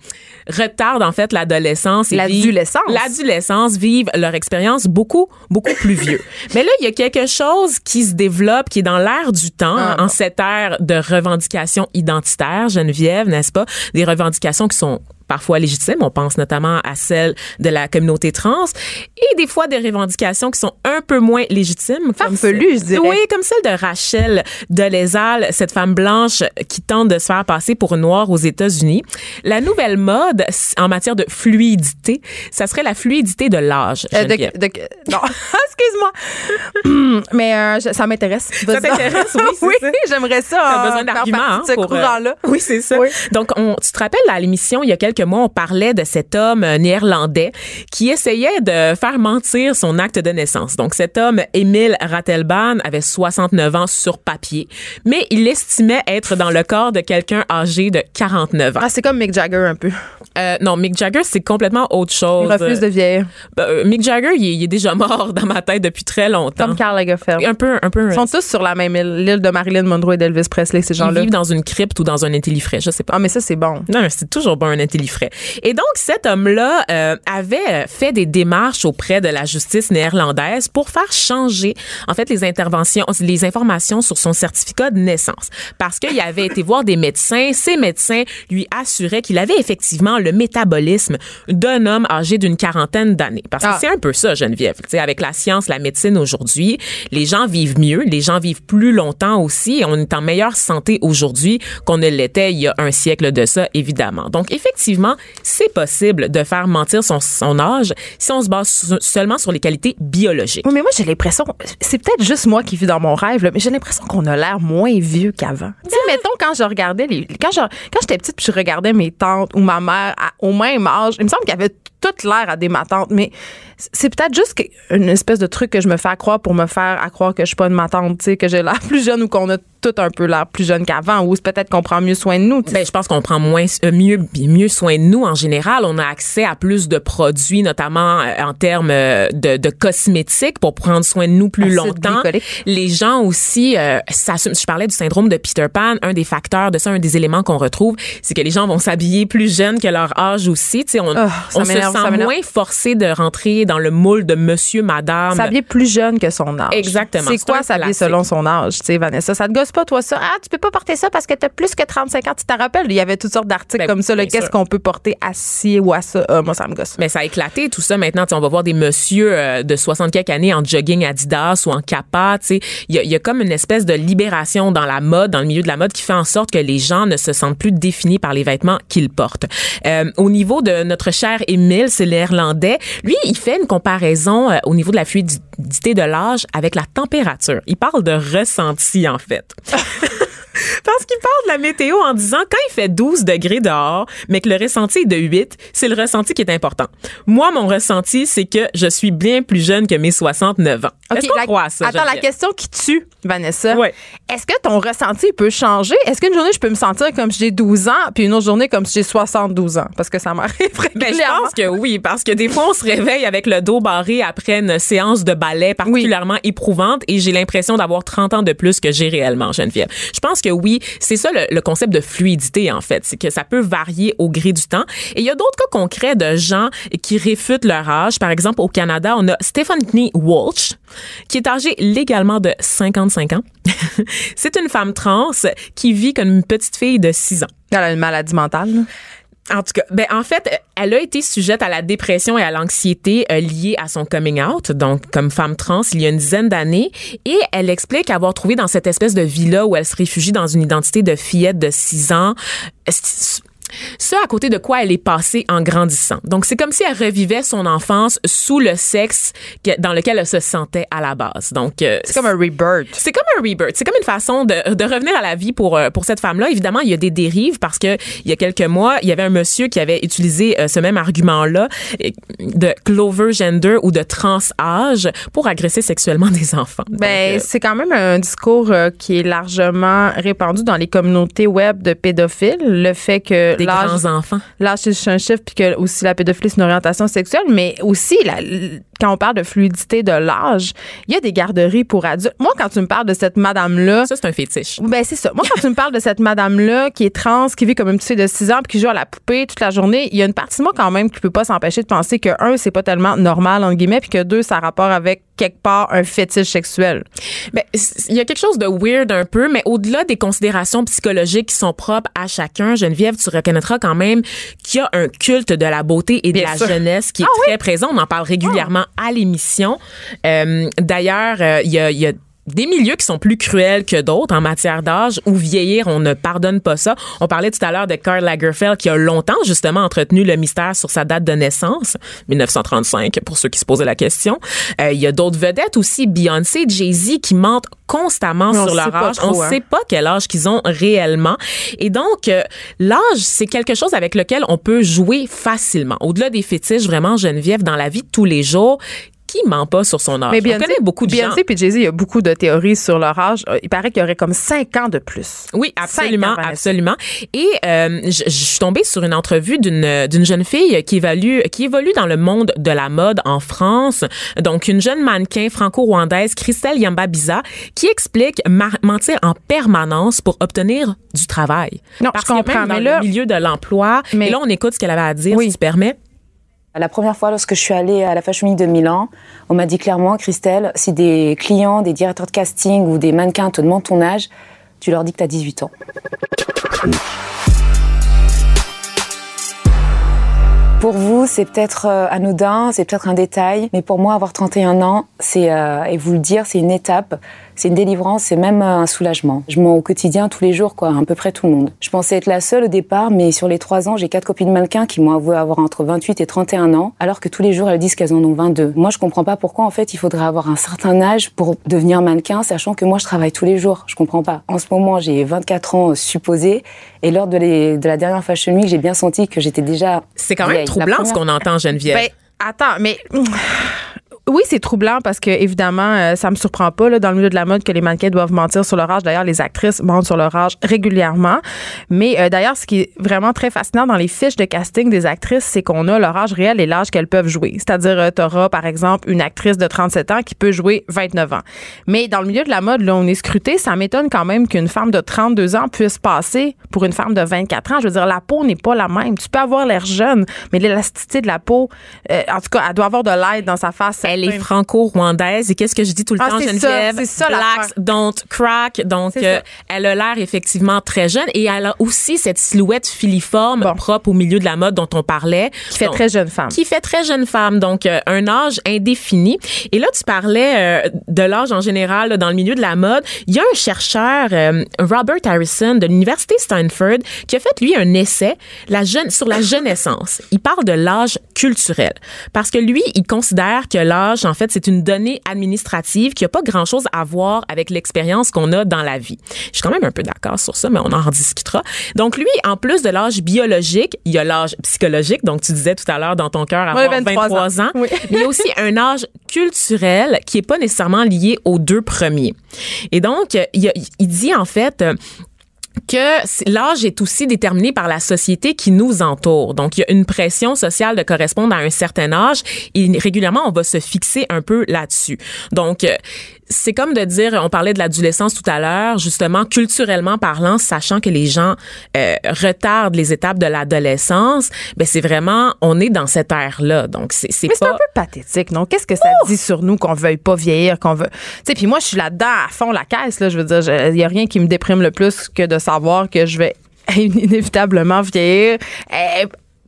retardent en fait l'adolescence. L'adolescence. L'adolescence, vivent leur expérience beaucoup, beaucoup plus vieux. [LAUGHS] Mais là, il y a quelque chose qui se développe, qui est dans l'air du temps, ah, en cette ère de revendications identitaires, Geneviève, n'est-ce pas? Des revendications qui sont parfois légitimes. On pense notamment à celle de la communauté trans et des fois des revendications qui sont un peu moins légitimes. Farfelues, je dirais. Oui, comme celle de Rachel Dolezal, cette femme blanche qui tente de se faire passer pour noire aux États-Unis. La nouvelle mode en matière de fluidité, ça serait la fluidité de l'âge. Euh, non, [LAUGHS] excuse-moi. [CLEARS THROAT] Mais euh, ça m'intéresse. Ça t'intéresse, oui, [LAUGHS] oui j'aimerais ça. T'as besoin d'arguments hein, ce pour, courant-là. [LAUGHS] oui, c'est ça. Donc, on, tu te rappelles à l'émission il y a quelques quelques on parlait de cet homme néerlandais qui essayait de faire mentir son acte de naissance. Donc, cet homme, Emile Ratelban, avait 69 ans sur papier, mais il estimait être dans le corps de quelqu'un âgé de 49 ans. Ah, c'est comme Mick Jagger un peu. Euh, non, Mick Jagger, c'est complètement autre chose. Il refuse de vieillir. Ben, euh, Mick Jagger, il est, il est déjà mort [LAUGHS] dans ma tête depuis très longtemps. Comme Karl Lagerfeld. Un peu, un peu. Ils sont tous sur la même île, l'île de Marilyn Monroe et d'Elvis Presley, ces Ils gens-là. vivent dans une crypte ou dans un intellifrais, je sais pas. Ah, mais ça, c'est bon. Non, c'est toujours bon un intellifrais. Et donc, cet homme-là euh, avait fait des démarches auprès de la justice néerlandaise pour faire changer, en fait, les interventions, les informations sur son certificat de naissance. Parce qu'il avait été voir des médecins. Ces médecins lui assuraient qu'il avait effectivement le métabolisme d'un homme âgé d'une quarantaine d'années. Parce que Ah. c'est un peu ça, Geneviève. Tu sais, avec la science, la médecine aujourd'hui, les gens vivent mieux, les gens vivent plus longtemps aussi et on est en meilleure santé aujourd'hui qu'on ne l'était il y a un siècle de ça, évidemment. Donc, effectivement, c'est possible de faire mentir son, son âge si on se base su- seulement sur les qualités biologiques. Oui, mais moi, j'ai l'impression, c'est peut-être juste moi qui vis dans mon rêve, là, mais j'ai l'impression qu'on a l'air moins vieux qu'avant. Tu sais, mettons, quand je regardais les, quand je, quand j'étais petite puis je regardais mes tantes ou ma mère au même âge, il me semble qu'il avait toute l'air à des ma tante, mais c'est peut-être juste une espèce de truc que je me fais accroire pour me faire accroire que je suis pas une ma tante, tu sais, que j'ai l'air [LAUGHS] plus jeune ou qu'on a tout un peu l'air plus jeune qu'avant, ou c'est peut-être qu'on prend mieux soin de nous. Ben, je pense qu'on prend moins euh, mieux mieux soin de nous en général. On a accès à plus de produits, notamment euh, en termes euh, de, de cosmétiques pour prendre soin de nous plus Acide longtemps. glycolique. Les gens aussi, euh, s'assument- je parlais du syndrome de Peter Pan. Un des facteurs de ça, un des éléments qu'on retrouve, c'est que les gens vont s'habiller plus jeunes que leur âge aussi. Tu sais, on, Ah, on se sent moins forcé de rentrer dans le moule de Monsieur, Madame. S'habiller plus jeune que son âge. Exactement. C'est quoi s'habiller selon son âge, tu sais, Vanessa? Ça te gosse pas, toi, ça? Ah, tu peux pas porter ça parce que t'as plus que 35 ans. Tu te rappelles? Il y avait toutes sortes d'articles Ben, comme ça, Qu'est-ce qu'on peut porter à ci ou à ça? Ah, moi, ça me gosse. Mais ça a éclaté tout ça maintenant. On va voir des messieurs euh, de 60 quelques années en jogging Adidas ou en Kappa. tu sais. Il y a, il y a comme une espèce de libération dans la mode, dans le milieu de la mode, qui fait en sorte que les gens ne se sentent plus définis par les vêtements qu'ils portent. Euh, au niveau de notre cher Émile, c'est l'Irlandais. Lui, il fait comparaison euh, au niveau de la fluidité de l'âge avec la température. Il parle de ressenti, en fait. [LAUGHS] Parce qu'il parle de la météo en disant quand il fait 12 degrés dehors, mais que le ressenti est de 8, c'est le ressenti qui est important. Moi, mon ressenti, c'est que je suis bien plus jeune que mes 69 ans. Est-ce qu'on la- croit à ça? Attends, la question qui tue, Vanessa. Ouais. Est-ce que ton ressenti peut changer? Est-ce qu'une journée, je peux me sentir comme si j'ai 12 ans, puis une autre journée comme si j'ai 72 ans? Parce que ça m'arrive Ben, je pense que oui, parce que des fois, on se réveille avec le dos barré après une séance de ballet particulièrement éprouvante et j'ai l'impression d'avoir 30 ans de plus que j'ai réellement, Geneviève. Je pense que oui, c'est ça le, concept de fluidité, en fait. C'est que ça peut varier au gré du temps. Et il y a d'autres cas concrets de gens qui réfutent leur âge. Par exemple, au Canada, on a Stephanie Walsh, qui est âgée légalement de 55 ans. [LAUGHS] c'est une femme trans qui vit comme une petite fille de 6 ans. Elle a une maladie mentale. là. En tout cas, ben en fait, elle a été sujette à la dépression et à l'anxiété euh, liée à son coming out, donc comme femme trans il y a une dizaine d'années, et elle explique avoir trouvé dans cette espèce de vie-là où elle se réfugie dans une identité de fillette de 6 ans, ce à côté de quoi elle est passée en grandissant. Donc c'est comme si elle revivait son enfance sous le sexe dans lequel elle se sentait à la base. Donc euh, C'est comme un rebirth. c'est comme un rebirth. C'est comme une façon de, de revenir à la vie pour euh, pour cette femme-là. Évidemment, il y a des dérives parce que il y a quelques mois, il y avait un monsieur qui avait utilisé euh, ce même argument-là de clover gender ou de trans-âge pour agresser sexuellement [LAUGHS] des enfants. Ben, c'est quand même un discours qui est largement répandu dans les communautés web de pédophiles. Le fait que des l'âge grands enfants. L'âge, c'est un chiffre, puis que aussi la pédophilie, c'est une orientation sexuelle, mais aussi, la- quand on parle de fluidité de l'âge, il y a des garderies pour adultes. Moi, quand tu me parles de cette madame-là, Ça, c'est un fétiche. ben c'est ça. Moi, quand tu me parles de cette madame-là qui est trans, qui vit comme une petite fille de 6 ans, puis qui joue à la poupée toute la journée, il y a une partie de moi quand même qui peut pas s'empêcher de penser que, un, c'est pas tellement normal, entre guillemets, puis que deux, ça a rapport avec quelque part un fétiche sexuel. Ben, il y a quelque chose de weird un peu, mais au-delà des considérations psychologiques qui sont propres à chacun, Geneviève, tu reconnaîtra quand même qu'il y a un culte de la beauté et de Bien la sûr. jeunesse qui est très présent. On en parle régulièrement à l'émission. Euh, D'ailleurs, euh, il y a, il y a des milieux qui sont plus cruels que d'autres en matière d'âge où vieillir, on ne pardonne pas ça. On parlait tout à l'heure de Karl Lagerfeld qui a longtemps justement entretenu le mystère sur sa date de naissance, 1935 pour ceux qui se posaient la question. Euh, il y a d'autres vedettes aussi, Beyoncé, Jay-Z qui mentent constamment sur leur âge. on ne hein. sait pas quel âge qu'ils ont réellement. Et donc, euh, l'âge, c'est quelque chose avec lequel on peut jouer facilement. Au-delà des fétiches, vraiment, Geneviève, dans la vie de tous les jours, qui ment pas sur son âge? Mais Beyoncé, On connaît beaucoup de gens. puis Jay-Z, il y a beaucoup de théories sur leur âge. Euh, Il paraît qu'il y aurait comme 5 ans de plus. Oui, absolument, absolument. Et euh, je, je suis tombée sur une entrevue d'une d'une jeune fille qui évalue qui évolue dans le monde de la mode en France. Donc une jeune mannequin franco-rwandaise, Christelle Yamba-Biza, qui explique mentir en permanence pour obtenir du travail. Non, Parce je comprends, même dans mais là- le milieu de l'emploi, Mais- et là on écoute ce qu'elle avait à dire, Oui. si tu permets. La première fois, lorsque je suis allée à la Fashion Week de Milan, on m'a dit clairement, Christelle, si des clients, des directeurs de casting ou des mannequins te demandent ton âge, tu leur dis que tu as 18 ans. Pour vous, c'est peut-être euh, anodin, c'est peut-être un détail, mais pour moi, avoir 31 ans, c'est euh, et vous le dire, c'est une étape, c'est une délivrance, c'est même euh, un soulagement. Je mens au quotidien tous les jours, quoi, à peu près tout le monde. Je pensais être la seule au départ, mais sur les trois ans, j'ai quatre copines mannequins qui m'ont avoué avoir entre 28 et 31 ans, alors que tous les jours, elles disent qu'elles en ont 22. Moi, je comprends pas pourquoi, en fait, il faudrait avoir un certain âge pour devenir mannequin, sachant que moi, je travaille tous les jours. Je comprends pas. En ce moment, j'ai 24 ans euh, supposés, et lors de, les- de la dernière Fashion Week, j'ai bien senti que j'étais déjà C'est quand même vieille. Troublant ce qu'on entend, Geneviève. Ben, attends, mais. Oui, c'est troublant parce que évidemment, euh, ça me surprend pas là, dans le milieu de la mode que les mannequins doivent mentir sur leur âge. D'ailleurs, les actrices mentent sur leur âge régulièrement. Mais euh, d'ailleurs, ce qui est vraiment très fascinant dans les fiches de casting des actrices, c'est qu'on a leur âge réel et l'âge qu'elles peuvent jouer. C'est-à-dire, tu auras par exemple une actrice de 37 ans qui peut jouer 29 ans. Mais dans le milieu de la mode, là, on est scruté. Ça m'étonne quand même qu'une femme de 32 ans puisse passer pour une femme de 24 ans. Je veux dire, la peau n'est pas la même. Tu peux avoir l'air jeune, mais l'élasticité de la peau, euh, en tout cas, elle doit avoir de l'aide dans sa face. Est certains- franco-rwandaise et qu'est-ce que je dis tout le Ah, temps, Geneviève? ça, ça, Blacks don't crack. Donc, euh, elle a l'air effectivement très jeune et elle a aussi cette silhouette filiforme Bon. propre au milieu de la mode dont on parlait. qui fait Donc, très jeune femme. qui fait très jeune femme, donc euh, un âge indéfini. Et là, tu parlais euh, de l'âge en général là, dans le milieu de la mode. Il y a un chercheur, Robert Harrison, de l'université Stanford, qui a fait lui un essai la jeune, sur la jeunessence. [COUGHS] Il parle de l'âge culturel parce que lui, il considère que l'âge, en fait, c'est une donnée administrative qui a pas grand-chose à voir avec l'expérience qu'on a dans la vie. Je suis quand même un peu d'accord sur ça, mais on en rediscutera. Donc lui, en plus de l'âge biologique, il y a l'âge psychologique. Donc tu disais tout à l'heure dans ton cœur avoir Ouais, 23, 23 ans. ans. Oui. Mais il y a aussi un âge culturel qui est pas nécessairement lié aux deux premiers. Et donc, il, a- il dit en fait que l'âge est aussi déterminé par la société qui nous entoure. Donc, il y a une pression sociale de correspondre à un certain âge et régulièrement, on va se fixer un peu là-dessus. Donc, euh, c'est comme de dire, on parlait de l'adolescence tout à l'heure, justement, culturellement parlant, sachant que les gens euh, retardent les étapes de l'adolescence, ben c'est vraiment, on est dans cette ère-là. Donc, c'est c'est Mais c'est pas... un peu pathétique, non? Qu'est-ce que ça dit sur nous qu'on veuille pas vieillir, qu'on veut? Tu sais, puis moi, je suis là-dedans à fond la caisse, là. Je veux dire, il y a rien qui me déprime le plus que de savoir que je vais [LAUGHS] inévitablement vieillir.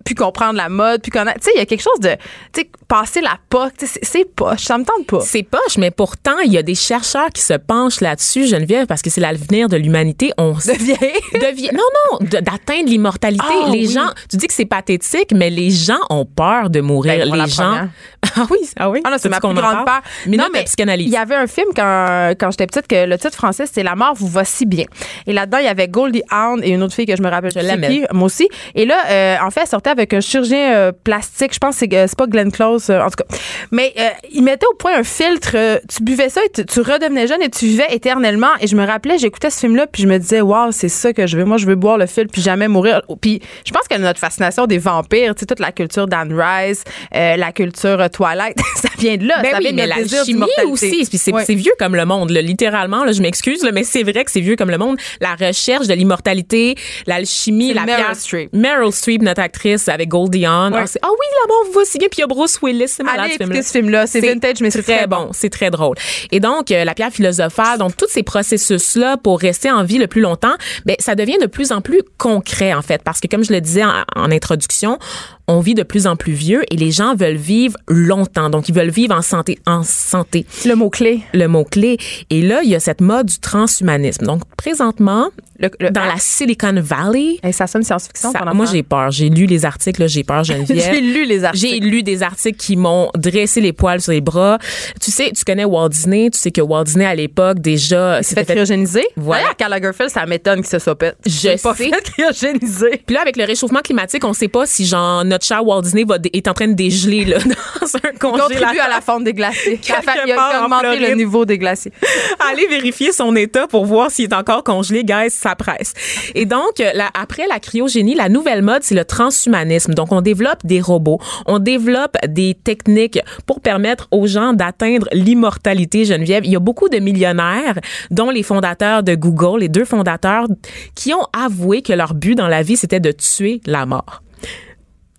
Puis comprendre la mode, puis connaître. Tu sais, il y a quelque chose de. Tu sais, passer la sais, c'est- c'est poche. Ça me tente pas. C'est poche, mais pourtant, il y a des chercheurs qui se penchent là-dessus, Geneviève, parce que c'est l'avenir de l'humanité. On [LAUGHS] De vieillir. [LAUGHS] de vie- non, non, d'atteindre l'immortalité. Ah, les oui. gens, tu dis que c'est pathétique, mais les gens ont peur de mourir. Ben, les gens. [LAUGHS] Ah oui, ah oui. Ah non, c'est ma plus grande peur. Minute non, mais psychanalyse. il y avait un film quand, quand j'étais petite que le titre français c'était La mort vous va si bien. Et là-dedans, il y avait Goldie Hawn et une autre fille que je me rappelle Je plus c'est qui, moi aussi. Et là, euh, en fait, elle sortait avec un chirurgien euh, plastique. Je pense que c'est, euh, pas Glenn Close, euh, en tout cas. Mais il mettait au point un filtre. tu buvais ça et tu, tu redevenais jeune et tu vivais éternellement. Et je me rappelais, j'écoutais ce film-là puis je me disais, waouh, c'est ça que je veux. Moi, je veux boire le filtre puis jamais mourir. Puis je pense que notre fascination des vampires, tu sais, toute la culture d'Anne Rice, la culture Twilight, [LAUGHS] ça vient de là. Ben ça oui, vient de mais l'alchimie d'immortalité. aussi, puis c'est Ouais. vieux comme le monde, là, littéralement. Là, je m'excuse, mais c'est vrai que c'est vieux comme le monde. La recherche de l'immortalité, l'alchimie, la Meryl Streep. Meryl Streep, notre actrice avec Goldie Hawn. Ouais. Ah, c'est- oui, mort vous va si bien. Puis il y a Bruce Willis, c'est malade Allez ce film-là. ce film-là. C'est vintage, mais c'est très bon. C'est très drôle. Et donc, euh, la pierre philosophale, donc tous ces processus-là pour rester en vie le plus longtemps, ben ça devient de plus en plus concret en fait, parce que comme je le disais en, en introduction, on vit de plus en plus vieux et les gens veulent vivre longtemps. Donc, ils veulent vivre en santé, en santé. Le mot-clé. Le mot-clé. Et là, il y a cette mode du transhumanisme. Donc, présentement, Le- le- dans la Silicon Valley, Hey, ça sonne science-fiction. moi, j'ai peur. J'ai lu les articles, j'ai peur, [LAUGHS] Geneviève. J'ai lu les articles. J'ai lu des articles qui m'ont dressé les poils sur les bras. Tu sais, tu connais Walt Disney. Tu sais que Walt Disney, à l'époque, déjà, Il s'est fait fait cryogéniser. Voilà. Lagerfeld, ça m'étonne qu'il se soit. Je pas sais. fait cryogéniser. Puis là, avec le réchauffement climatique, on sait pas si genre notre cher Walt Disney va est en train de dégeler là, [LAUGHS] dans un Il contribue congélateur. à la fonte des glaciers. Il a, augmenté le niveau des glaciers. [LAUGHS] Aller vérifier son état pour voir s'il est encore congelé, guys, ça presse. Et donc, euh, la- après la cryogénie, la nouvelle mode, c'est le transhumanisme. Donc, on développe des robots, on développe des techniques pour permettre aux gens d'atteindre l'immortalité, Geneviève. Il y a beaucoup de millionnaires, dont les fondateurs de Google, les deux fondateurs, qui ont avoué que leur but dans la vie, c'était de tuer la mort.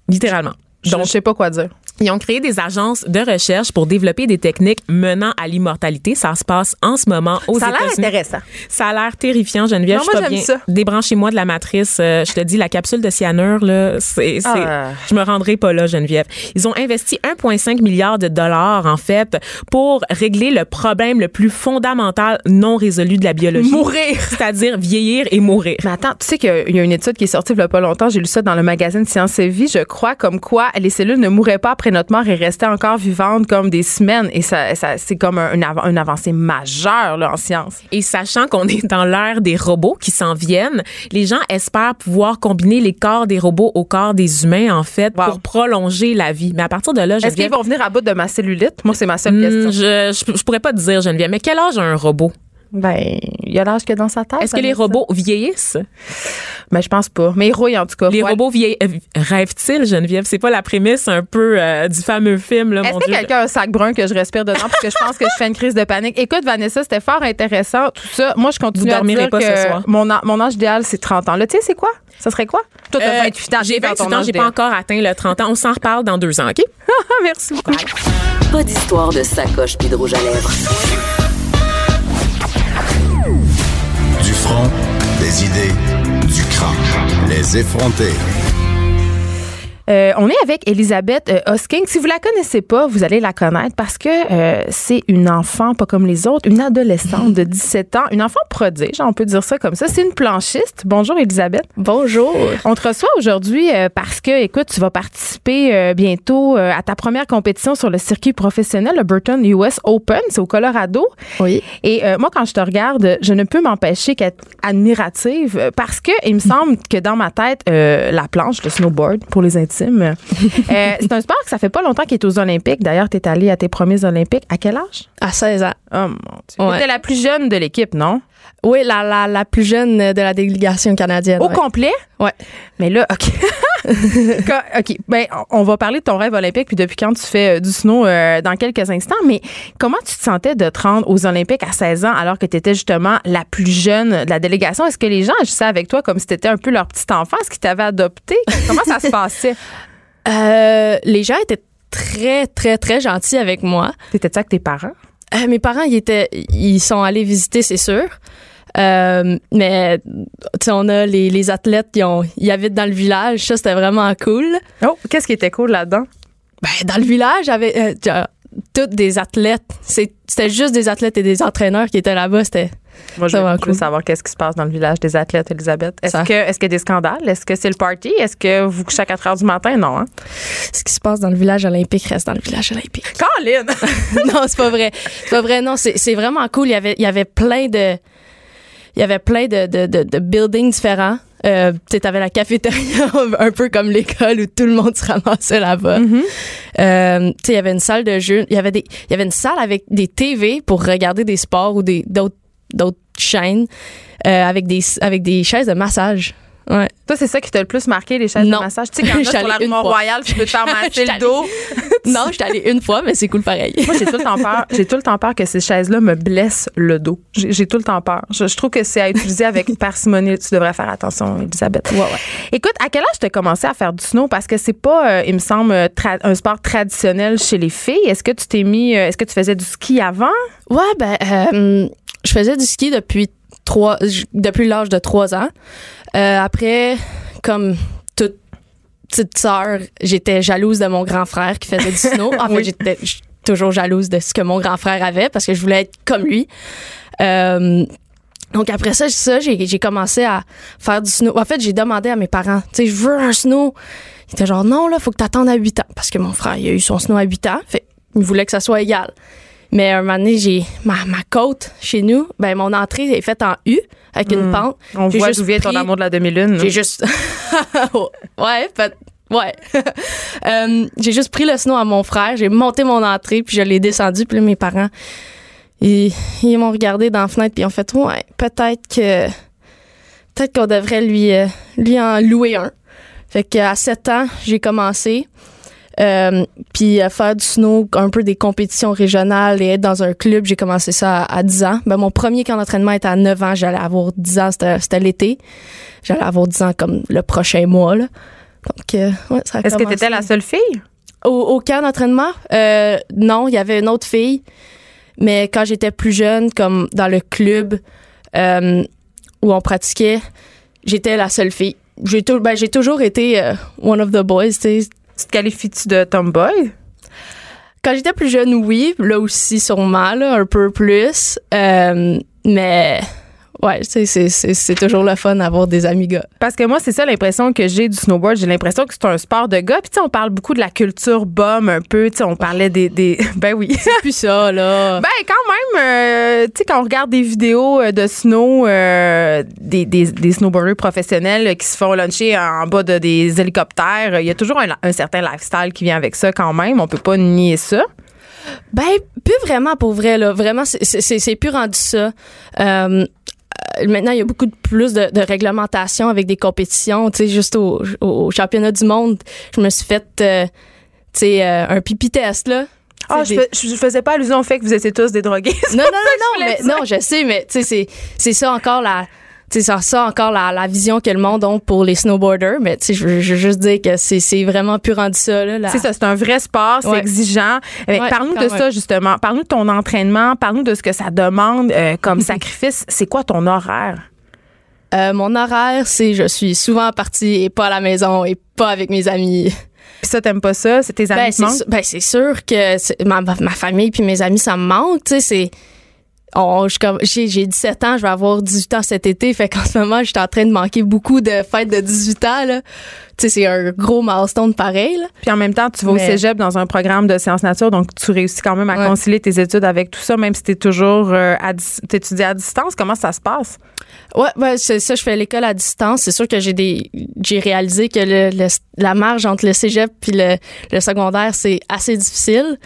Littéralement. Je, Donc, je sais pas quoi dire. Ils ont créé des agences de recherche pour développer des techniques menant à l'immortalité. Ça se passe en ce moment aux Ça a l'air États-Unis. intéressant. Ça a l'air terrifiant, Geneviève. Non, je suis moi, pas j'aime bien. ça. Débranchez-moi de la matrice. Euh, je te dis, la capsule de cyanure, là, c'est, c'est- Ah. je me rendrai pas là, Geneviève. Ils ont investi 1,5 milliard de dollars, en fait, pour régler le problème le plus fondamental non résolu de la biologie. Mourir. [LAUGHS] C'est-à-dire vieillir et mourir. Mais attends, tu sais qu'il y a une étude qui est sortie il y a pas longtemps, j'ai lu ça dans le magazine Science et Vie, je crois, comme quoi les cellules ne mouraient pas après notre mort et restaient encore vivantes comme des semaines. Et ça, ça c'est comme un, une avancée majeure là, en science. Et sachant qu'on est dans l'ère des robots qui s'en viennent, les gens espèrent pouvoir combiner les corps des robots au corps des humains, en fait, Wow. pour prolonger la vie. Mais à partir de là, Est-ce qu'ils vont venir à bout de ma cellulite? Moi, c'est ma seule Hmm, question. je, je, je pourrais pas te dire, Geneviève, mais quel âge a un robot? Ben, il y a l'âge que dans sa tête. Est-ce que les robots vieillissent? Ben, je pense pas. Mais ils rouillent, en tout cas. Les Ouais. robots vieillissent. euh, Rêvent-ils, Geneviève? C'est pas la prémisse un peu euh, du fameux film, là, Est-ce que quelqu'un a un sac brun que je respire dedans parce que je pense que je fais une crise de panique? Écoute, Vanessa, c'était fort intéressant. Tout ça, moi, je continue Vous à dormirez dire pas que ce soir. Mon, a- mon âge idéal, c'est 30 ans. Là, tu sais, c'est quoi? Ça serait quoi? Toi, t'as Euh, 28 ans. J'ai t'es dans 28 ton ans, j'ai pas encore atteint le 30 ans. On s'en reparle dans deux ans, OK? [LAUGHS] Merci beaucoup. Pas d'histoire de sacoche puis de rouge à lèvres. Des idées, du crâne. Les effronter. Euh, on est avec Elisabeth euh, Hosking. Si vous la connaissez pas, vous allez la connaître parce que euh, c'est une enfant pas comme les autres, une adolescente de 17 ans, une enfant prodige, on peut dire ça comme ça. C'est une planchiste. Bonjour Elisabeth. Bonjour. On te reçoit aujourd'hui parce que, écoute, tu vas participer bientôt à ta première compétition sur le circuit professionnel, le Burton US Open, c'est au Colorado. Oui. Et euh, moi, quand je te regarde, je ne peux m'empêcher qu'être admirative parce que il me semble que dans ma tête, la planche, le snowboard pour les intimes, euh, c'est un sport que ça fait pas longtemps qu'il est aux Olympiques. D'ailleurs, tu es allée à tes premiers Olympiques. À quel âge? À 16 ans. Oh mon Dieu. Ouais. La plus jeune de l'équipe, non? Oui, la, la, la plus jeune de la délégation canadienne. Au ouais. complet? Ouais. Mais là, OK. [LAUGHS] Quand- OK. Ben, on va parler de ton rêve olympique puis depuis quand tu fais euh, du snow euh, dans quelques instants. Mais comment tu te sentais de te rendre aux Olympiques à 16 ans alors que tu étais justement la plus jeune de la délégation? Est-ce que les gens agissaient avec toi comme si tu étais un peu leur petit enfant? Est-ce qu'ils t'avaient adopté? Comment ça se passait? [LAUGHS] Euh, les gens étaient très, très, très gentils avec moi. T'étais-tu avec tes parents? Euh, mes parents, ils étaient, ils sont allés visiter, c'est sûr. Euh, mais tu sais, on a les, les athlètes, ils, ont, ils habitent dans le village. Ça, c'était vraiment cool. Oh, qu'est-ce qui était cool là-dedans? Ben, dans le village, j'avais euh, toutes des athlètes. C'était juste des athlètes et des entraîneurs qui étaient là-bas. C'était Moi, je veux cool. savoir qu'est-ce qui se passe dans le village des athlètes, Elisabeth. Est-ce que est-ce qu'il y a des scandales? Est-ce que c'est le party? Est-ce que vous couchez à 4 heures du matin? Non, hein? ce qui se passe dans le village olympique reste dans le village olympique. Colin! [LAUGHS] non, c'est pas vrai. C'est pas vrai. Non, c'est c'est vraiment cool. Il y avait, il y avait plein de, il y avait plein de, de, de, de buildings différents. Euh, tu sais, t'avais la cafétéria [LAUGHS] un peu comme l'école où tout le monde se ramassait là-bas. Euh, tu sais, il y avait une salle de jeu. Il y avait des, il y avait une salle avec des TV pour regarder des sports ou des d'autres d'autres chaînes euh, avec des avec des chaises de massage. Ouais. Toi, c'est ça qui t'a le plus marqué, les chaises Non. de massage? Tu sais, Je suis [LAUGHS] sur la. Mont-Royal, tu peux te faire [LAUGHS] masser le dos. Non, j'étais allée une fois, mais c'est cool pareil. Moi, j'ai tout le temps peur. J'ai tout le temps peur que ces chaises-là me blessent le dos. J'ai tout le temps peur. Je, je trouve que c'est à utiliser avec [LAUGHS] parcimonie. Tu devrais faire attention, Elisabeth. Ouais, ouais. Écoute, à quel âge tu as commencé à faire du snow? Parce que c'est pas, euh, il me semble, euh, un sport traditionnel chez les filles. Est-ce que tu t'es mis, euh, est-ce que tu faisais du ski avant? Ouais, ben, euh, je faisais du ski depuis trois, depuis l'âge de trois ans. Après, comme petite sœur, j'étais jalouse de mon grand frère qui faisait du snow. En [LAUGHS] fait, j'étais toujours jalouse de ce que mon grand frère avait parce que je voulais être comme lui. Euh, donc après ça, ça j'ai j'ai commencé à faire du snow. En fait, j'ai demandé à mes parents, tu sais, je veux un snow. Ils étaient genre non là, faut que t'attendes à 8 ans parce que mon frère, il a eu son snow à 8 ans. Fait il voulait que ça soit égal. Mais un moment donné, j'ai ma, ma côte chez nous, ben mon entrée est faite en U avec une pente. On voit d'où vient ton amour de la demi-lune. j'ai juste. [LAUGHS] ouais, peut- Ouais. [LAUGHS] Euh, j'ai juste pris le snow à mon frère, j'ai monté mon entrée, puis je l'ai descendu, puis là, mes parents, ils, ils m'ont regardé dans la fenêtre, puis ils ont fait, ouais, peut-être que. Peut-être qu'on devrait lui, euh, lui en louer un. Fait qu'à 7 ans, j'ai commencé. Euh, puis à faire du snow, un peu des compétitions régionales et être dans un club, j'ai commencé ça à, à 10 ans. Ben, mon premier camp d'entraînement était à 9 ans, j'allais avoir 10 ans, c'était l'été. J'allais avoir 10 ans comme le prochain mois. Là. Donc, euh, ouais, ça Est-ce que tu étais la seule fille? Au, au camp d'entraînement, euh, non, il y avait une autre fille. Mais quand j'étais plus jeune, comme dans le club où on pratiquait, j'étais la seule fille. J'ai ben, j'ai toujours été one of the boys. tu sais. Tu te qualifies-tu de tomboy? Quand j'étais plus jeune, oui. Là aussi, sûrement, là, un peu plus. Euh, mais ouais, tu sais, c'est- c'est c'est toujours le fun d'avoir des amis gars. Parce que moi, c'est ça l'impression que j'ai du snowboard. J'ai l'impression que c'est un sport de gars. Puis, tu sais, on parle beaucoup de la culture bum un peu. Tu sais, on parlait des. des... [LAUGHS] Ben oui. Plus ça, là. [LAUGHS] Ben, quand même, euh, tu sais, quand on regarde des vidéos euh, de snow, euh, des, des, des snowboarders professionnels qui se font luncher en bas de des hélicoptères, il y a toujours un, un certain lifestyle qui vient avec ça quand même. On peut pas nier ça. Ben, plus vraiment pour vrai, là. Vraiment, c'est- c'est c'est- c'est plus rendu ça. Euh, maintenant, il y a beaucoup de plus de, de réglementation avec des compétitions. Tu sais, juste au, championnat du monde, je me suis fait, euh, tu sais, euh, un pipi test, là. Ah, je, des- je faisais pas allusion au fait que vous étiez tous des drogués. Non, [LAUGHS] non, non, non, mais non, je sais, mais tu sais, c'est ça encore la. C'est ça encore la, la vision que le monde a pour les snowboarders, mais tu sais, je veux juste dire que c'est vraiment plus rendu ça, là. la- C'est ça, c'est un vrai sport, c'est Ouais. exigeant. Ouais, Parle-nous de même. ça, justement. Parle-nous de ton entraînement. Parle-nous de ce que ça demande euh, comme [LAUGHS] sacrifice. C'est quoi ton horaire? Euh, mon horaire, c'est je suis souvent partie et pas à la maison et pas avec mes amis. Puis ça, t'aimes pas ça? C'est tes amis Ben, qui c'est manquent? sûr, ben, c'est sûr que ma, ma famille puis mes amis, ça me manque. Tu sais, c'est. Comme- J'ai j'ai 17 ans, je vais avoir 18 ans cet été. Fait qu'en ce moment, je suis en train de manquer beaucoup de fêtes de 18 ans. là. Tu sais, c'est un gros milestone pareil. là. Puis en même temps, tu vas au cégep dans un programme de sciences nature, donc tu réussis quand même à Ouais. concilier tes études avec tout ça, même si t'es toujours euh, à t'étudies à distance. Comment ça se passe? Ouais, c'est ça. Je fais l'école à distance. C'est sûr que j'ai des, j'ai réalisé que le, le- la marge entre le cégep puis le, le secondaire, c'est assez difficile.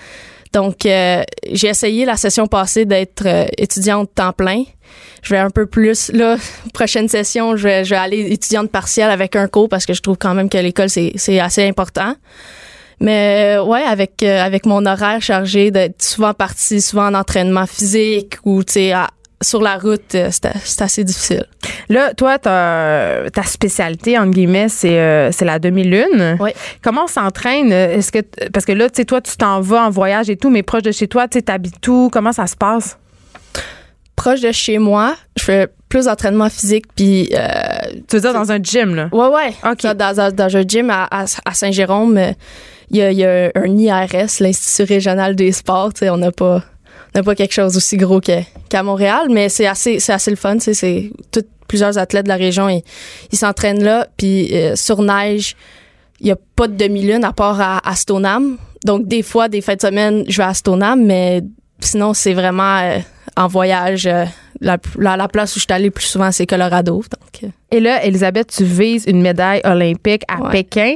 Donc, euh, j'ai essayé la session passée d'être euh, étudiante temps plein. Je vais un peu plus, là, [LAUGHS] prochaine session, je vais, je vais aller étudiante partielle avec un cours parce que je trouve quand même que l'école, c'est, assez important. Mais euh, ouais, avec, euh, avec mon horaire chargé d'être souvent partie, souvent en entraînement physique ou, tu sais, à- sur la route, euh, c'est, assez difficile. Là, toi, ta spécialité, entre guillemets, c'est euh, la demi-lune. Oui. Comment on s'entraîne? Est-ce que t- Parce que là, tu sais, toi, tu t'en vas en voyage et tout, mais proche de chez toi, tu sais, t'habites où? Comment ça se passe? proche de chez moi, je fais plus d'entraînement physique puis euh, Tu veux dire dans un gym, là? ouais ouais, OK. Ça, dans, dans- dans un gym à, à- à Saint-Jérôme, euh, il y, a, il y a un IRS, l'Institut régional des sports, tu sais, on n'a pas n'a pas quelque chose aussi gros qu'à Montréal, mais c'est assez c'est assez le fun, c'est plusieurs athlètes de la région ils s'entraînent là puis euh, sur neige, il y a pas de demi-lune à part à, à. Donc des fois des fêtes de semaine, je vais à Stoneham, mais sinon c'est vraiment euh, en voyage euh, la, la, la place où je suis allée le plus souvent c'est Colorado. Donc euh, Et là, Elisabeth, tu vises une médaille olympique à Ouais. Pékin.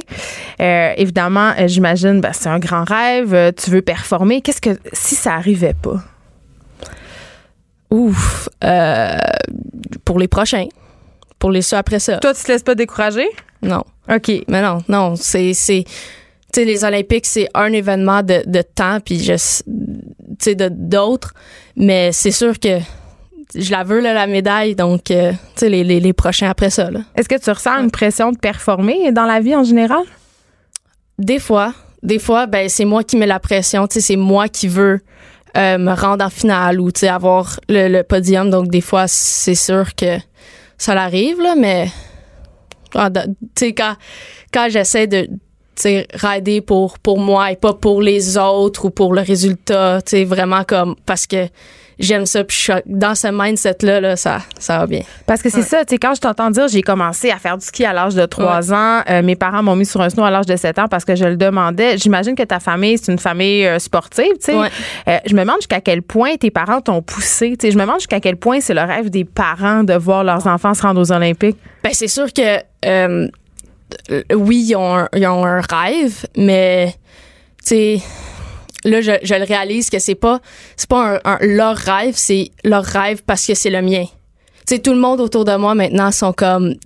Euh, évidemment, euh, j'imagine, ben, c'est un grand rêve. Tu veux performer. Qu'est-ce que si ça arrivait pas? ouf, euh, pour les prochains, pour les ceux après ça. Toi, tu te laisses pas décourager? Non. OK. Mais non, non, c'est c'est tu sais les Olympiques c'est un événement de, de temps puis je tu sais de d'autres mais c'est sûr que je la veux là, la médaille donc euh, tu sais les, les, les prochains après ça. Est-ce que tu ressens une pression de performer dans la vie en général? Des fois, des fois ben c'est moi qui mets la pression, tu sais c'est moi qui veux euh, me rendre en finale ou tu sais avoir le, le podium donc des fois c'est sûr que ça l'arrive là mais ah, tu sais quand quand j'essaie de sais, rider pour, pour moi et pas pour les autres ou pour le résultat. Tu sais, vraiment comme parce que j'aime ça. Puis je suis dans ce mindset-là, là, ça, ça va bien. Parce que c'est Ouais. ça, tu sais, quand je t'entends dire, j'ai commencé à faire du ski à l'âge de 3 ans. Euh, mes parents m'ont mis sur un snow à l'âge de 7 ans parce que je le demandais. J'imagine que ta famille, c'est une famille euh, sportive, tu sais. Ouais. Euh, je me demande jusqu'à quel point tes parents t'ont poussé. Tu sais, je me demande jusqu'à quel point c'est le rêve des parents de voir leurs enfants se rendre aux Olympiques. Ben, c'est sûr que oui, ils ont, un, ils ont un rêve, mais tu sais, là, je, je le réalise que c'est pas, c'est pas un, un- leur rêve, c'est leur rêve parce que c'est le mien. Tu sais, tout le monde autour de moi maintenant sont comme, tu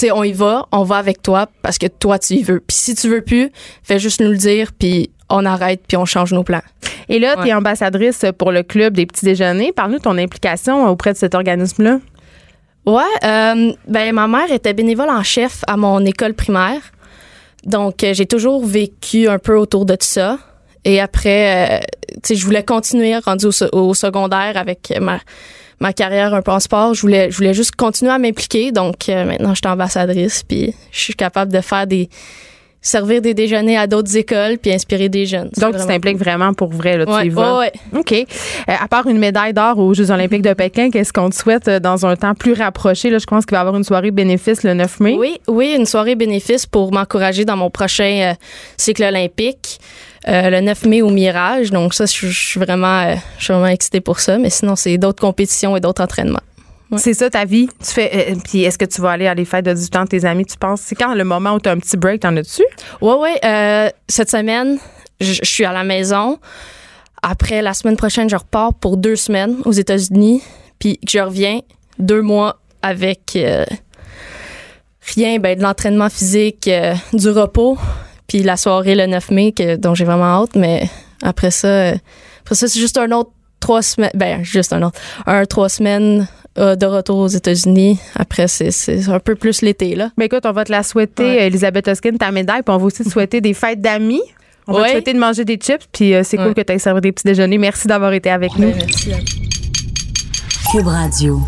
sais, on y va, on va avec toi parce que toi, tu y veux. Puis si tu veux plus, fais juste nous le dire, puis on arrête, puis on change nos plans. Et là, tu es Ouais. ambassadrice pour le club des petits déjeuners. Parle-nous de ton implication auprès de cet organisme-là. Ouais, euh, ben ma mère était bénévole en chef à mon école primaire. Donc euh, j'ai toujours vécu un peu autour de tout ça. Et après, euh, tu sais, je voulais continuer rendu au, au secondaire avec ma ma carrière un peu en sport. Je voulais je voulais juste continuer à m'impliquer. Donc euh, maintenant, je suis ambassadrice, puis je suis capable de faire des servir des déjeuners à d'autres écoles puis inspirer des jeunes. Donc, tu t'impliques vraiment pour vrai, là, tu Ouais, y vas? ouais, ouais. OK. Euh, à part une médaille d'or aux Jeux olympiques de Pékin, qu'est-ce qu'on te souhaite euh, dans un temps plus rapproché? Là, je pense qu'il va y avoir une soirée bénéfice le 9 mai. Oui, oui, une soirée bénéfice pour m'encourager dans mon prochain cycle olympique. Euh, le 9 mai au Mirage. Donc ça, je, je suis vraiment, euh, je suis vraiment excitée pour ça. Mais sinon, c'est d'autres compétitions et d'autres entraînements. Ouais. C'est ça ta vie. Tu fais. euh, puis est-ce que tu vas aller à les fêtes de 18 ans de tes amis, tu penses? C'est quand le moment où tu as un petit break, t'en as-tu? Ouais. euh, cette semaine, je, je suis à la maison. Après, la semaine prochaine, je repars pour deux semaines aux États-Unis. Puis je reviens deux mois avec rien, ben, de l'entraînement physique, du repos. Puis la soirée le 9 mai, que, dont j'ai vraiment hâte. Mais après ça, euh, après ça, c'est juste un autre trois semaines. Ben, juste un autre. Un trois semaines euh, de retour aux États-Unis. Après, c'est c'est un peu plus l'été, là. Mais écoute, on va te la souhaiter, Ouais. Elisabeth Hoskin, ta médaille, puis on va aussi te souhaiter des fêtes d'amis. On va te souhaiter de manger des chips, puis euh, c'est cool Ouais. que tu aies servi des petits déjeuners. Merci d'avoir été avec nous. Merci. Cube Radio.